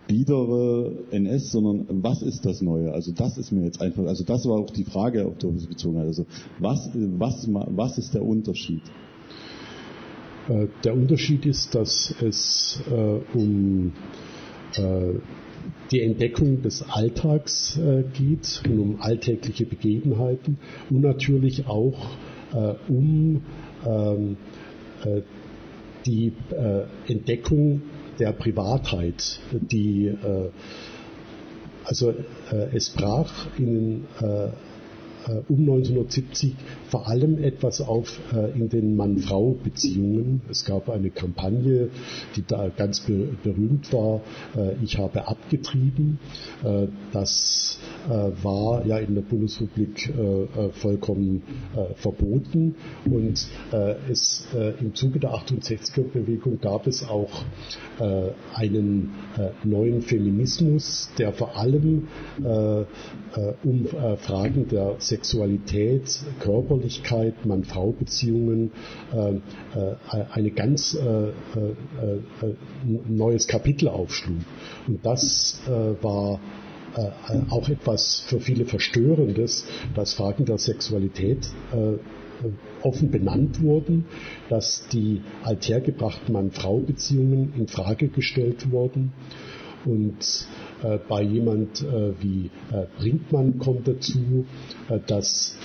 biedere NS, sondern was ist das Neue? Also das ist mir jetzt einfach, also das war auch die Frage, auf die wir bezogen hat. Also was, was, was ist der Unterschied? Äh, der Unterschied ist, dass es äh, um äh, die Entdeckung des Alltags geht und um alltägliche Begebenheiten und natürlich auch um ähm, die Entdeckung der Privatheit, die also es brach in äh, um 1970 vor allem etwas auf äh, in den Mann-Frau-Beziehungen. Es gab eine Kampagne, die da ganz berühmt war, äh, ich habe abgetrieben. Das war ja in der Bundesrepublik vollkommen verboten und es im Zuge der 68er-Bewegung gab es auch einen neuen Feminismus, der vor allem um Fragen der Sexualität, Körperlichkeit, Mann-Frau-Beziehungen äh, äh, ganz äh, neues Kapitel aufschlug. Und das war auch etwas für viele Verstörendes, dass Fragen der Sexualität offen benannt wurden, dass die althergebrachten Mann-Frau-Beziehungen in Frage gestellt wurden und äh, bei jemand äh, wie äh, Brinkmann kommt dazu, äh, dass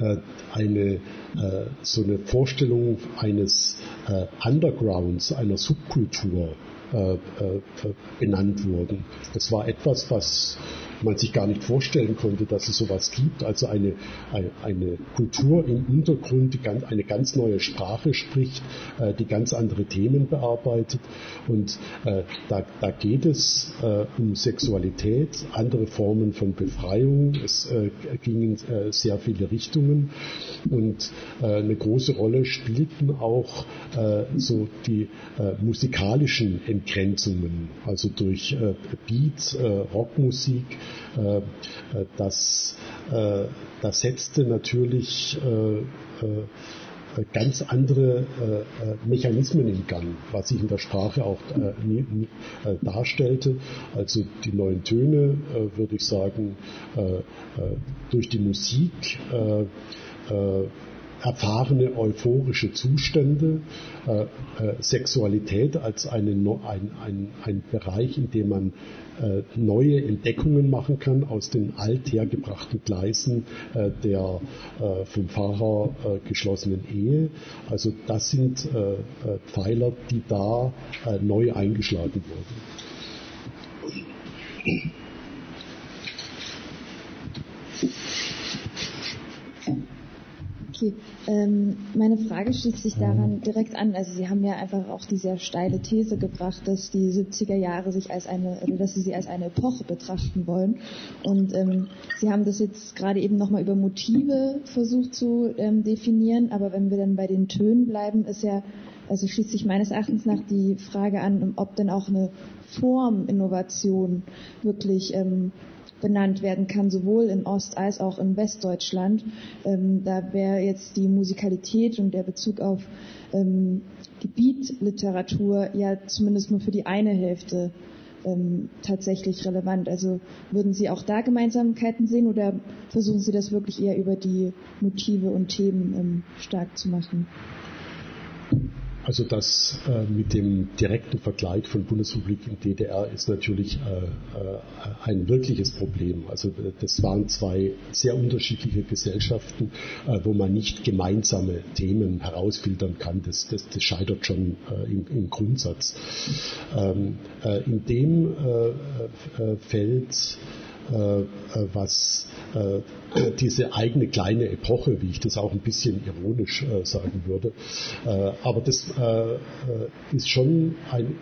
äh, eine äh, so eine Vorstellung eines Undergrounds, einer Subkultur benannt wurden. Das war etwas, was man sich gar nicht vorstellen konnte, dass es sowas gibt. Also eine, eine, Kultur im Untergrund, die eine ganz neue Sprache spricht, äh, die ganz andere Themen bearbeitet. Und äh, da, da geht es äh, um Sexualität, andere Formen von Befreiung. Es äh, ging in äh, sehr viele Richtungen. Und äh, eine große Rolle spielten auch so die musikalischen Entgrenzungen, also durch Beat, Rockmusik, äh, äh, das, äh, das setzte natürlich ganz andere Mechanismen in Gang, was sich in der Sprache auch darstellte. Also die neuen Töne, würde ich sagen, durch die Musik erfahrene euphorische Zustände, äh, äh, Sexualität als eine, ein, ein, ein Bereich, in dem man äh, neue Entdeckungen machen kann aus den althergebrachten Gleisen äh, der äh, vom Pfarrer äh, geschlossenen Ehe. Also das sind Pfeiler, die da neu eingeschlagen wurden. Okay, ähm, meine Frage schließt sich daran direkt an. Also Sie haben ja einfach auch die sehr steile These gebracht, dass die 70er Jahre sich als eine, dass Sie sie als eine Epoche betrachten wollen. Und ähm, Sie haben das jetzt gerade eben nochmal über Motive versucht zu ähm, definieren. Aber wenn wir dann bei den Tönen bleiben, ist ja, also schließt sich meines Erachtens nach die Frage an, ob denn auch eine Forminnovation wirklich ähm, benannt werden kann, sowohl in Ost- als auch in Westdeutschland. Ähm, da wäre jetzt die Musikalität und der Bezug auf ähm, Gebietliteratur ja zumindest nur für die eine Hälfte ähm, tatsächlich relevant. Also würden Sie auch da Gemeinsamkeiten sehen oder versuchen Sie das wirklich eher über die Motive und Themen ähm, stark zu machen? Also das äh, mit dem direkten Vergleich von Bundesrepublik und DDR ist natürlich äh, äh, ein wirkliches Problem. Also äh, das waren zwei sehr unterschiedliche Gesellschaften, äh, wo man nicht gemeinsame Themen herausfiltern kann. Das, das, das scheitert schon äh, im, im, Grundsatz. Ähm, in dem Feld was äh, diese eigene kleine Epoche, wie ich das auch ein bisschen ironisch sagen würde. aber das ist schon ein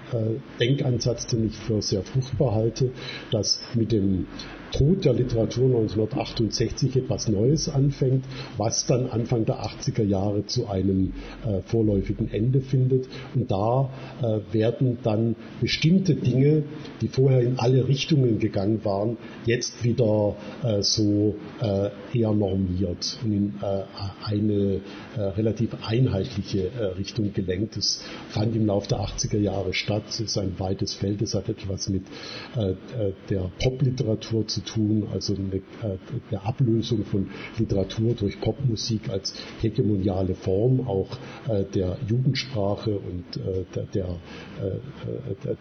Denkansatz, den ich für sehr fruchtbar halte, dass mit dem Tod der Literatur 1968 etwas Neues anfängt, was dann Anfang der 80er Jahre zu einem äh, vorläufigen Ende findet. Und da äh, werden dann bestimmte Dinge, die vorher in alle Richtungen gegangen waren, jetzt wieder äh, so äh, eher normiert und in äh, eine äh, relativ einheitliche Richtung gelenkt. Es fand im Laufe der 80er Jahre statt. Es ist ein weites Feld. Es hat etwas mit der Popliteratur zu zu tun, also eine, äh, der Ablösung von Literatur durch Popmusik als hegemoniale Form auch äh, der Jugendsprache und äh, der,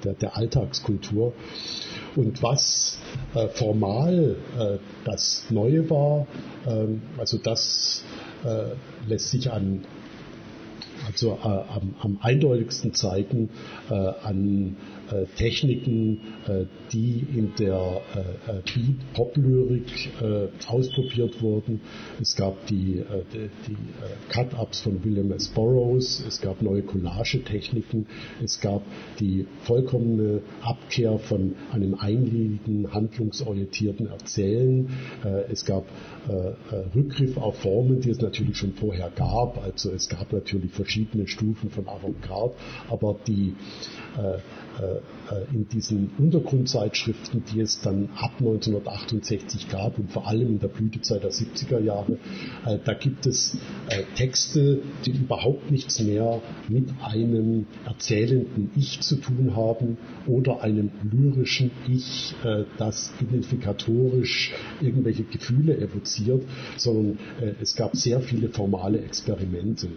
der, der, Alltagskultur. Und was formal das Neue war, ähm, also das lässt sich an also äh, am, am, eindeutigsten zeigen äh, an Techniken, äh, die in der äh, Beat-Pop-Lyrik ausprobiert wurden. Es gab die, die, Cut-Ups von William S. Burroughs, es gab neue Collage-Techniken, es gab die vollkommene Abkehr von einem einliedigen, handlungsorientierten Erzählen. Es gab Rückgriff auf Formen, die es natürlich schon vorher gab. Also es gab natürlich verschiedene Stufen von Avantgarde, aber die äh, in diesen Untergrundzeitschriften, die es dann ab 1968 gab und vor allem in der Blütezeit der 70er Jahre, äh, da gibt es äh, Texte, die überhaupt nichts mehr mit einem erzählenden Ich zu tun haben oder einem lyrischen Ich, das identifikatorisch irgendwelche Gefühle evoziert, sondern es gab sehr viele formale Experimente,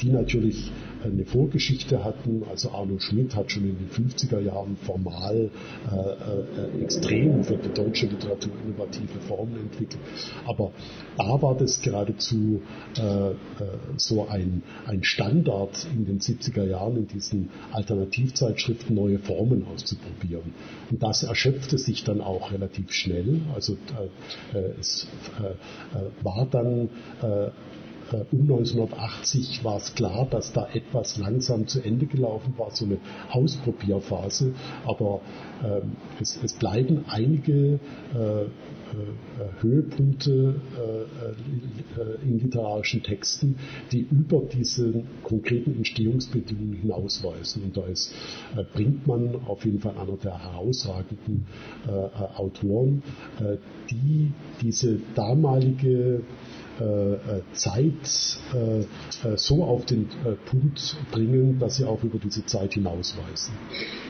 die natürlich eine Vorgeschichte hatten. Also Arno Schmidt hat schon in den 50er Jahren formal äh, äh, extrem für die deutsche Literatur innovative Formen entwickelt. Aber da war das geradezu äh, äh so ein, ein Standard in den 70er Jahren in diesen Alternativzeitschriften neue Formen auszuprobieren. Und das erschöpfte sich dann auch relativ schnell. Also äh, äh es war dann um 1980 war es klar, dass da etwas langsam zu Ende gelaufen war, so eine Ausprobierphase. Aber ähm, es, es, bleiben einige äh, äh, Höhepunkte äh, äh, in literarischen Texten, die über diese konkreten Entstehungsbedingungen hinausweisen. Und da ist äh, Brinkmann auf jeden Fall einer der herausragenden Autoren, die diese damalige äh, äh, Zeit äh, so auf den Punkt bringen, dass sie auch über diese Zeit hinausweisen.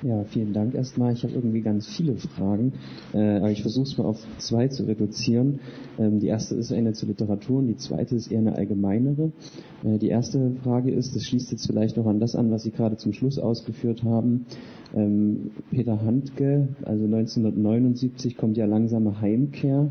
Ja, vielen Dank erstmal. Ich habe irgendwie ganz viele Fragen, aber ich versuche es mal auf zwei zu reduzieren. Ähm, die erste ist eine zur Literatur und die zweite ist eher eine allgemeinere. Die erste Frage ist, das schließt jetzt vielleicht noch an das an, was Sie gerade zum Schluss ausgeführt haben. Ähm, Peter Handke, also 1979 kommt ja langsame Heimkehr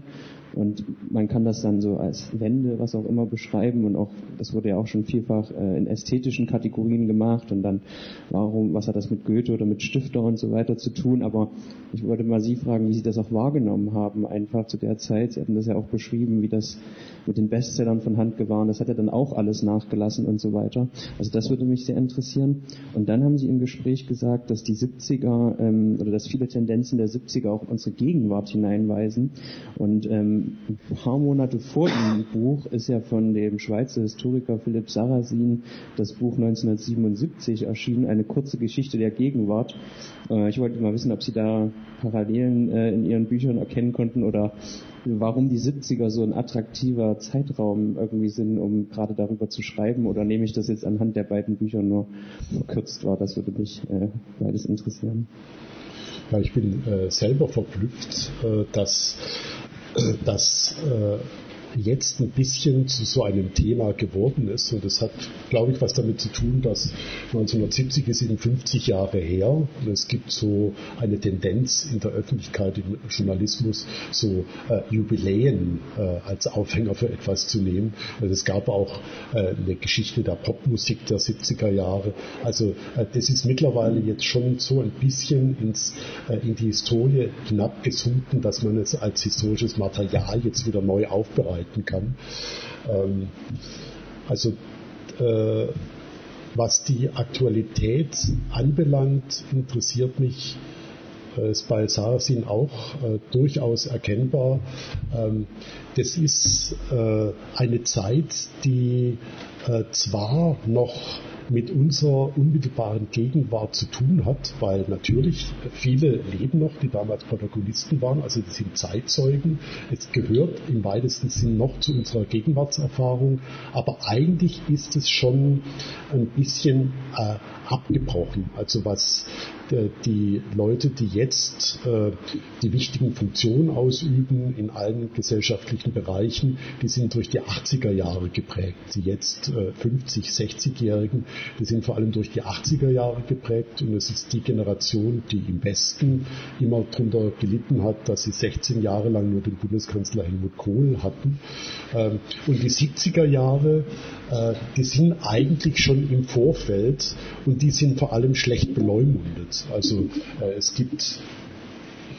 und man kann das dann so als Wende, was auch immer beschreiben und auch, das wurde ja auch schon vielfach äh, in ästhetischen Kategorien gemacht und dann, warum, was hat das mit Goethe oder mit Stifter und so weiter zu tun, aber ich wollte mal Sie fragen, wie Sie das auch wahrgenommen haben, einfach zu der Zeit. Sie hatten das ja auch beschrieben, wie das mit den Bestsellern von Hand gewahren, das hat ja dann auch alles nachgelassen und so weiter. Also das würde mich sehr interessieren. Und dann haben Sie im Gespräch gesagt, dass die 70er ähm, oder dass viele Tendenzen der 70er auch unsere Gegenwart hineinweisen und ähm, ein paar Monate vor dem Buch ist ja von dem Schweizer Historiker Philipp Sarrazin das Buch 1977 erschienen, eine kurze Geschichte der Gegenwart. Äh, ich wollte mal wissen, ob Sie da Parallelen äh, in Ihren Büchern erkennen konnten oder warum die 70er so ein attraktiver Zeitraum irgendwie sind, um gerade darüber zu schreiben, oder nehme ich das jetzt anhand der beiden Bücher nur verkürzt wahr? Das würde mich äh, beides interessieren. Ja, ich bin äh, selber verblüfft, äh, dass das äh, jetzt ein bisschen zu so einem Thema geworden ist. Und das hat, glaube ich, was damit zu tun, dass 1970 ist eben 50 Jahre her und es gibt so eine Tendenz in der Öffentlichkeit, im Journalismus, so äh, Jubiläen äh, als Aufhänger für etwas zu nehmen. Also es gab auch äh, eine Geschichte der Popmusik der 70er Jahre. Also äh, das ist mittlerweile jetzt schon so ein bisschen ins, äh, in die Historie hinabgesunken, dass man es als historisches Material jetzt wieder neu aufbereitet arbeiten kann. Ähm, also äh, was die Aktualität anbelangt, interessiert mich äh, ist bei Sarasin auch äh, durchaus erkennbar. Ähm, das ist äh, eine Zeit, die äh, zwar noch mit unserer unmittelbaren Gegenwart zu tun hat, weil natürlich viele leben noch, die damals Protagonisten waren, also die sind Zeitzeugen. Es gehört im weitesten Sinn noch zu unserer Gegenwartserfahrung, aber eigentlich ist es schon ein bisschen äh, abgebrochen. Also was äh, die Leute, die jetzt äh, die wichtigen Funktionen ausüben in allen gesellschaftlichen Bereichen, die sind durch die 80er Jahre geprägt. Die jetzt äh, 50, 60-Jährigen, die sind vor allem durch die 80er Jahre geprägt und es ist die Generation, die im Westen immer darunter gelitten hat, dass sie 16 Jahre lang nur den Bundeskanzler Helmut Kohl hatten. Ähm, und die 70er Jahre, äh, die sind eigentlich schon im Vorfeld und die sind vor allem schlecht beleumundet. Also äh, es gibt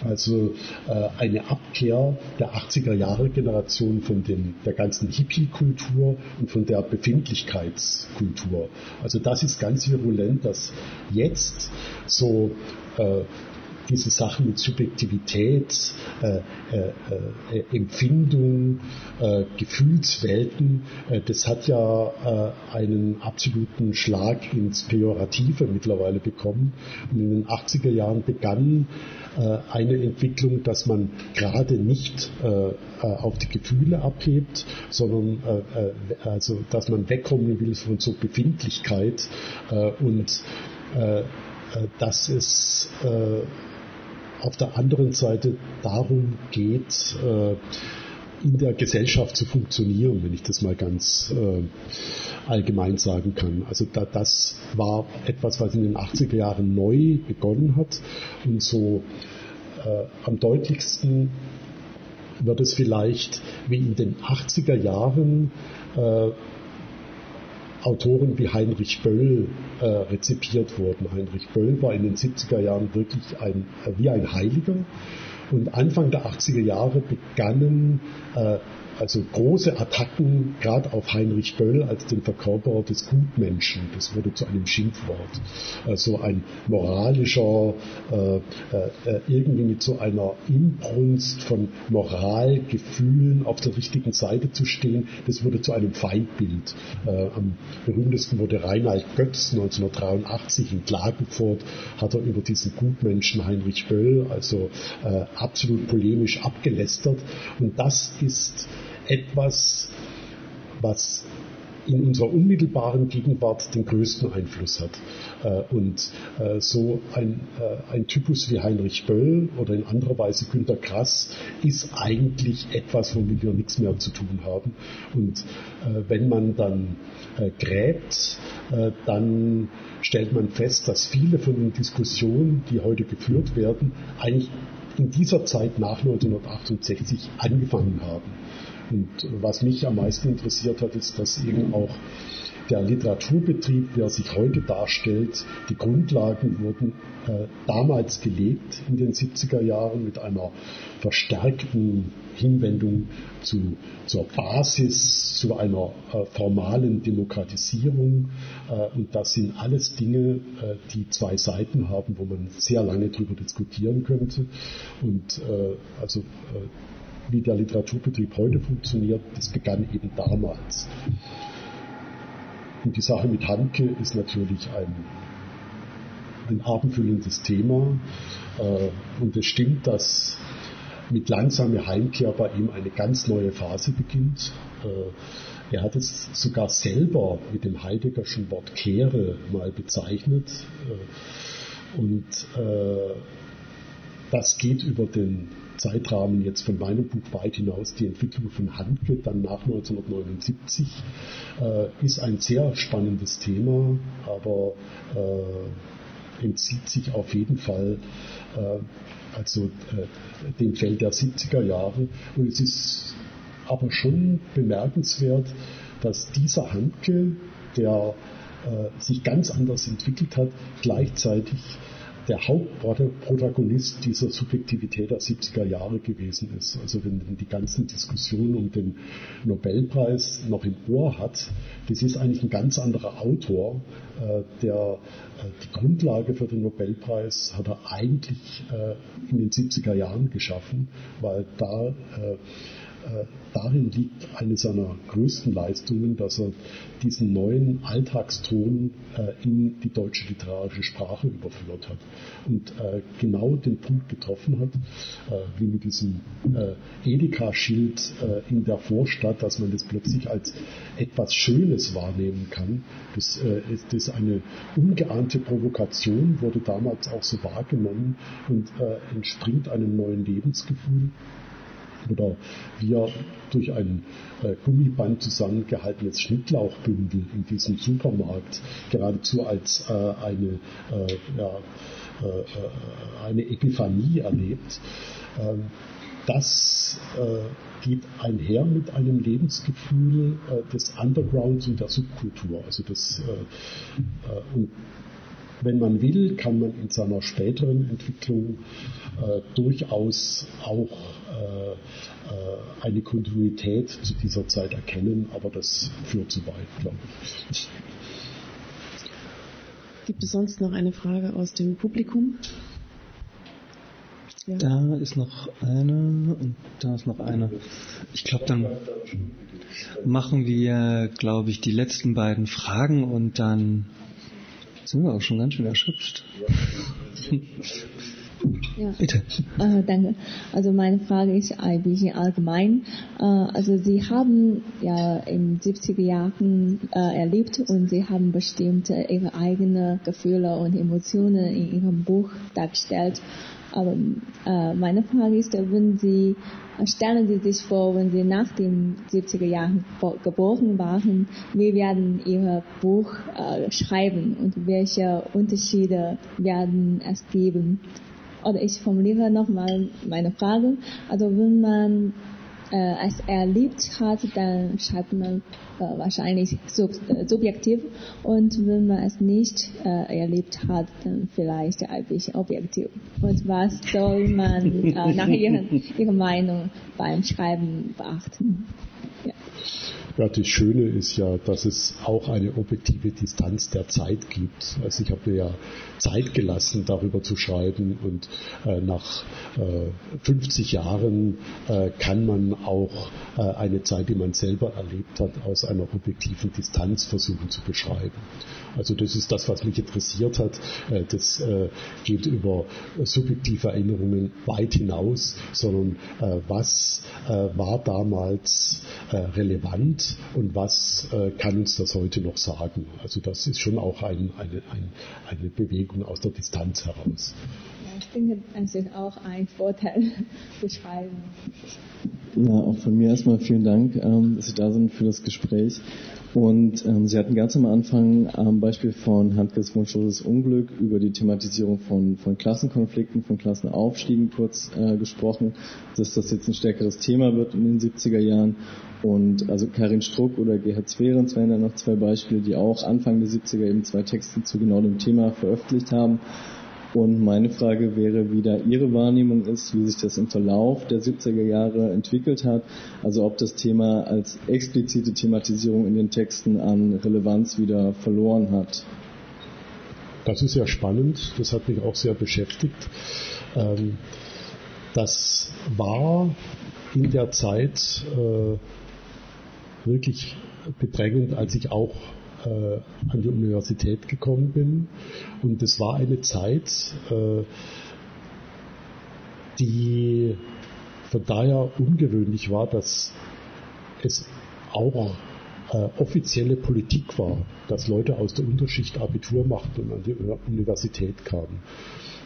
also äh, eine Abkehr der 80er Jahre Generation von den, der ganzen Hippie-Kultur und von der Befindlichkeitskultur. Also das ist ganz virulent, dass jetzt so äh, diese Sachen mit Subjektivität, äh, äh, äh, Empfindung, äh, Gefühlswelten, äh, das hat ja äh, einen absoluten Schlag ins Pejorative mittlerweile bekommen. Und in den 80er Jahren begann eine Entwicklung, dass man gerade nicht auf die Gefühle abhebt, sondern also dass man wegkommen will von so Befindlichkeit und dass es auf der anderen Seite darum geht, äh, in der Gesellschaft zu funktionieren, wenn ich das mal ganz äh, allgemein sagen kann. Also da, das war etwas, was in den 80er Jahren neu begonnen hat und so äh, am deutlichsten wird es vielleicht wie in den 80er Jahren Autoren wie Heinrich Böll äh, rezipiert wurden. Heinrich Böll war in den 70er Jahren wirklich ein, äh, wie ein Heiliger. Und Anfang der 80er Jahre begannen äh, also große Attacken gerade auf Heinrich Böll als den Verkörperer des Gutmenschen. Das wurde zu einem Schimpfwort. Also ein moralischer, äh, äh, irgendwie mit so einer Inbrunst von Moralgefühlen auf der richtigen Seite zu stehen, das wurde zu einem Feindbild. Äh, am berühmtesten wurde Reinhard Götz 1983 in Klagenfurt, hat er über diesen Gutmenschen Heinrich Böll also äh, absolut polemisch abgelästert. Und das ist etwas, was in unserer unmittelbaren Gegenwart den größten Einfluss hat. Äh, und äh, so ein, äh, ein Typus wie Heinrich Böll oder in anderer Weise Günter Grass ist eigentlich etwas, womit wir nichts mehr zu tun haben. Und wenn man dann gräbt, dann stellt man fest, dass viele von den Diskussionen, die heute geführt werden, eigentlich in dieser Zeit nach 1968 angefangen haben. Und was mich am meisten interessiert hat, ist, dass eben auch der Literaturbetrieb, wie er sich heute darstellt, die Grundlagen wurden äh, damals gelegt in den 70er Jahren mit einer verstärkten Hinwendung zu, zur Basis, zu einer äh, formalen Demokratisierung. Äh, und das sind alles Dinge, äh, die zwei Seiten haben, wo man sehr lange darüber diskutieren könnte. Und äh, also äh, wie der Literaturbetrieb heute funktioniert, das begann eben damals. Und die Sache mit Hanke ist natürlich ein, ein abendfüllendes Thema. Äh, und es stimmt, dass mit langsamer Heimkehr bei ihm eine ganz neue Phase beginnt. Äh, er hat es sogar selber mit dem Heideggerschen Wort Kehre mal bezeichnet. Äh, und das geht über den Zeitrahmen jetzt von meinem Buch weit hinaus. Die Entwicklung von Handke dann nach 1979 äh, ist ein sehr spannendes Thema, aber äh, entzieht sich auf jeden Fall äh, also äh, dem Feld der 70er Jahre. Und es ist aber schon bemerkenswert, dass dieser Handke, der äh, sich ganz anders entwickelt hat, gleichzeitig der Hauptprotagonist dieser Subjektivität der 70er Jahre gewesen ist. Also wenn man die ganzen Diskussionen um den Nobelpreis noch im Ohr hat, das ist eigentlich ein ganz anderer Autor, äh, der äh, die Grundlage für den Nobelpreis hat er eigentlich äh, in den 70er Jahren geschaffen, weil da darin liegt eine seiner größten Leistungen, dass er diesen neuen Alltagston äh, in die deutsche literarische Sprache überführt hat und äh, genau den Punkt getroffen hat, äh, wie mit diesem äh, Edeka-Schild äh, in der Vorstadt, dass man das plötzlich als etwas Schönes wahrnehmen kann. Das ist eine ungeahnte Provokation, wurde damals auch so wahrgenommen und entspringt einem neuen Lebensgefühl oder wie er durch ein äh, Gummiband zusammengehaltenes Schnittlauchbündel in diesem Supermarkt geradezu als äh, eine, äh, ja, äh, äh, eine Epiphanie erlebt. Ähm, das äh, geht einher mit einem Lebensgefühl des Undergrounds und der Subkultur. Also das, und wenn man will, kann man in seiner späteren Entwicklung äh, durchaus auch äh, äh, eine Kontinuität zu dieser Zeit erkennen, aber das führt zu weit, glaube ich. Gibt es sonst noch eine Frage aus dem Publikum? Ja. Da ist noch eine und da ist noch eine. Ich glaube, dann machen wir, glaube ich, die letzten beiden Fragen und dann sind wir auch schon ganz schön erschöpft. Ja. Bitte. Äh, danke. Also meine Frage ist ein bisschen allgemein. Äh, also Sie haben ja in 70er Jahren äh, erlebt und Sie haben bestimmt Ihre eigenen Gefühle und Emotionen in Ihrem Buch dargestellt. Aber äh, meine Frage ist, wenn Sie, stellen Sie sich vor, wenn Sie nach den 70er Jahren geboren waren, wie werden Ihr Buch äh, schreiben und welche Unterschiede werden es geben? Oder ich formuliere nochmal meine Frage. Also wenn man äh, es erlebt hat, dann schreibt man äh, wahrscheinlich sub, äh, subjektiv und wenn man es nicht äh, erlebt hat, dann vielleicht ein bisschen objektiv. Und was soll man äh, nach Ihrer, Ihrer Meinung beim Schreiben beachten? Ja. Ja, das Schöne ist ja, dass es auch eine objektive Distanz der Zeit gibt. Also ich habe mir ja Zeit gelassen, darüber zu schreiben und äh, nach äh, 50 Jahren äh, kann man auch äh, eine Zeit, die man selber erlebt hat, aus einer objektiven Distanz versuchen zu beschreiben. Also das ist das, was mich interessiert hat. Äh, das äh, geht über subjektive Erinnerungen weit hinaus, sondern was war damals relevant und was kann uns das heute noch sagen. Also das ist schon auch ein, eine, ein, eine Bewegung aus der Distanz heraus. Ja, ich denke, es ist auch ein Vorteil [LAUGHS] beschreiben. Ja, auch von mir erstmal vielen Dank, ähm, dass Sie da sind für das Gespräch. Und ähm, Sie hatten ganz am Anfang am Beispiel von Handkes wunschloses Unglück über die Thematisierung von, von Klassenkonflikten, von Klassenaufstiegen kurz äh, gesprochen, dass das jetzt ein stärkeres Thema wird in den 70er Jahren. Und also Karin Struck oder Gerhard Zwerens wären da noch zwei Beispiele, die auch Anfang der 70er eben zwei Texte zu genau dem Thema veröffentlicht haben. Und meine Frage wäre, wie da Ihre Wahrnehmung ist, wie sich das im Verlauf der 70er Jahre entwickelt hat. Also ob das Thema als explizite Thematisierung in den Texten an Relevanz wieder verloren hat. Das ist ja spannend. Das hat mich auch sehr beschäftigt. Ähm, das war in der Zeit äh, wirklich bedrängend, als ich auch an die Universität gekommen bin. Und es war eine Zeit, äh, die von daher ungewöhnlich war, dass es auch äh, offizielle Politik war, dass Leute aus der Unterschicht Abitur machten und an die Universität kamen.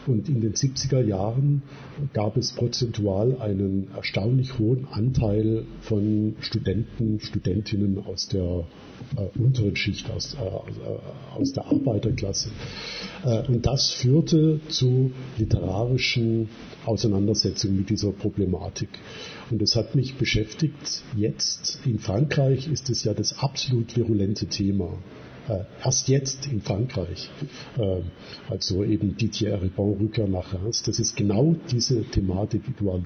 Und in den 70er Jahren gab es prozentual einen erstaunlich hohen Anteil von Studenten, Studentinnen aus der äh, unteren Schicht, aus, äh, aus der Arbeiterklasse. Äh, und das führte zu literarischen Auseinandersetzungen mit dieser Problematik. Und es hat mich beschäftigt. Jetzt in Frankreich ist es ja das absolut virulente Thema äh, erst jetzt in Frankreich, äh, also eben Didier Ribon, Rückkehr nach Reims, das ist genau diese Thematik Louis.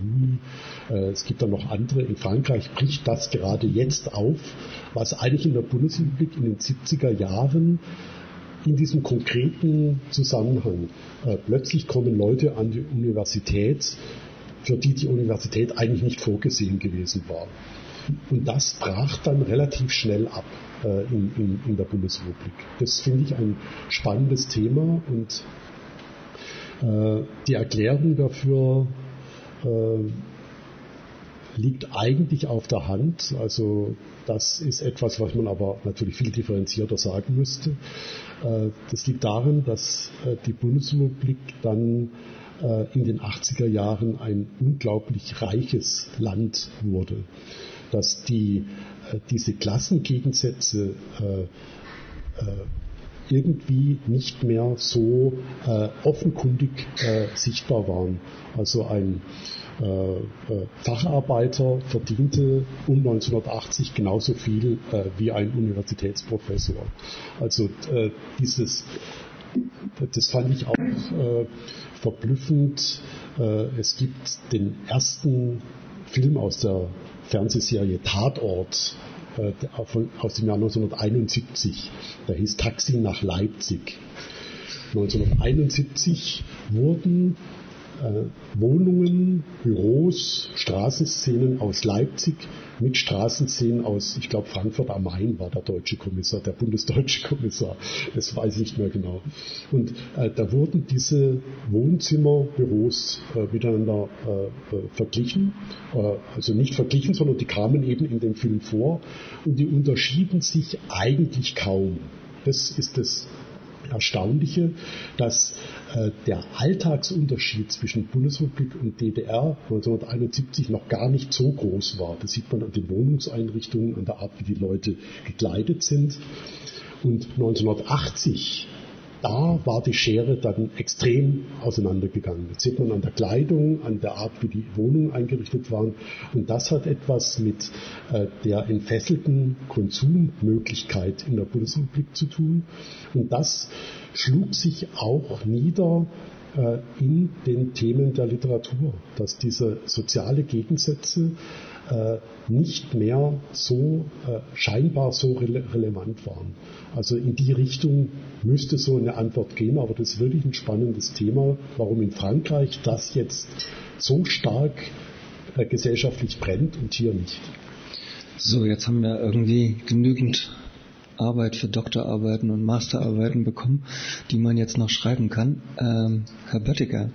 Äh, es gibt dann noch andere. In Frankreich bricht das gerade jetzt auf, was eigentlich in der Bundesrepublik in den 70er Jahren in diesem konkreten Zusammenhang. Äh, plötzlich kommen Leute an die Universität für die die Universität eigentlich nicht vorgesehen gewesen war. Und das brach dann relativ schnell ab in, in, in, der Bundesrepublik. Das finde ich ein spannendes Thema und äh, die Erklärung dafür äh, liegt eigentlich auf der Hand. Also das ist etwas, was man aber natürlich viel differenzierter sagen müsste. Äh, das liegt darin, dass äh, die Bundesrepublik dann äh, in den 80er Jahren ein unglaublich reiches Land wurde. Dass die, diese Klassengegensätze irgendwie nicht mehr so offenkundig sichtbar waren. Also ein äh, äh, Facharbeiter verdiente um 1980 genauso viel äh, wie ein Universitätsprofessor. Also dieses, das fand ich auch verblüffend. es gibt den ersten Film aus der Fernsehserie Tatort aus dem Jahr 1971. Der hieß Taxi nach Leipzig. 1971 wurden äh, Wohnungen, Büros, Straßenszenen aus Leipzig mit Straßenszenen aus, ich glaube, Frankfurt am Main war der deutsche Kommissar, der bundesdeutsche [LAUGHS] Kommissar, das weiß ich nicht mehr genau. Und äh, da wurden diese Wohnzimmerbüros äh, miteinander äh, äh verglichen, äh, also nicht verglichen, sondern die kamen eben in dem Film vor und die unterschieden sich eigentlich kaum. Das ist das Erstaunliche, dass der Alltagsunterschied zwischen Bundesrepublik und DDR 1971 noch gar nicht so groß war. Das sieht man an den Wohnungseinrichtungen, an der Art, wie die Leute gekleidet sind. Und 1980 da war die Schere dann extrem auseinandergegangen. Das sieht man an der Kleidung, an der Art, wie die Wohnungen eingerichtet waren. Und das hat etwas mit äh, der entfesselten Konsummöglichkeit in der Bundesrepublik zu tun. Und das schlug sich auch nieder äh, in den Themen der Literatur, dass diese soziale Gegensätze nicht mehr so äh, scheinbar so rele relevant waren. Also in die Richtung müsste so eine Antwort gehen, aber das ist wirklich ein spannendes Thema, warum in Frankreich das jetzt so stark äh, gesellschaftlich brennt und hier nicht. So, jetzt haben wir irgendwie genügend Arbeit für Doktorarbeiten und Masterarbeiten bekommen, die man jetzt noch schreiben kann. Ähm, Herr Böttiger,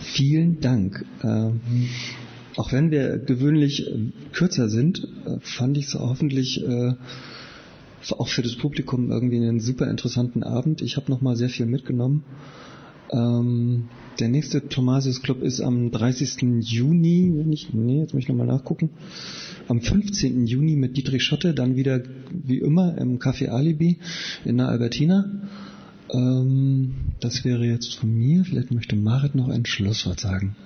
vielen Dank. Ähm, auch wenn wir gewöhnlich äh, kürzer sind, äh, fand ich es hoffentlich äh, auch für das Publikum irgendwie einen super interessanten Abend. Ich habe nochmal sehr viel mitgenommen. Ähm, der nächste Thomasius Club ist am 30. Juni, wenn ich, nee, jetzt muss ich nochmal nachgucken. Am 15. Juni mit Dietrich Schotte, dann wieder wie immer im Café Alibi in der Albertina. Ähm, das wäre jetzt von mir. Vielleicht möchte Marit noch ein Schlusswort sagen.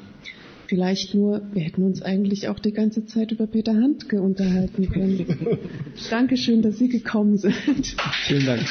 Vielleicht nur, wir hätten uns eigentlich auch die ganze Zeit über Peter Handke unterhalten können. [LAUGHS] Dankeschön, dass Sie gekommen sind. Vielen Dank.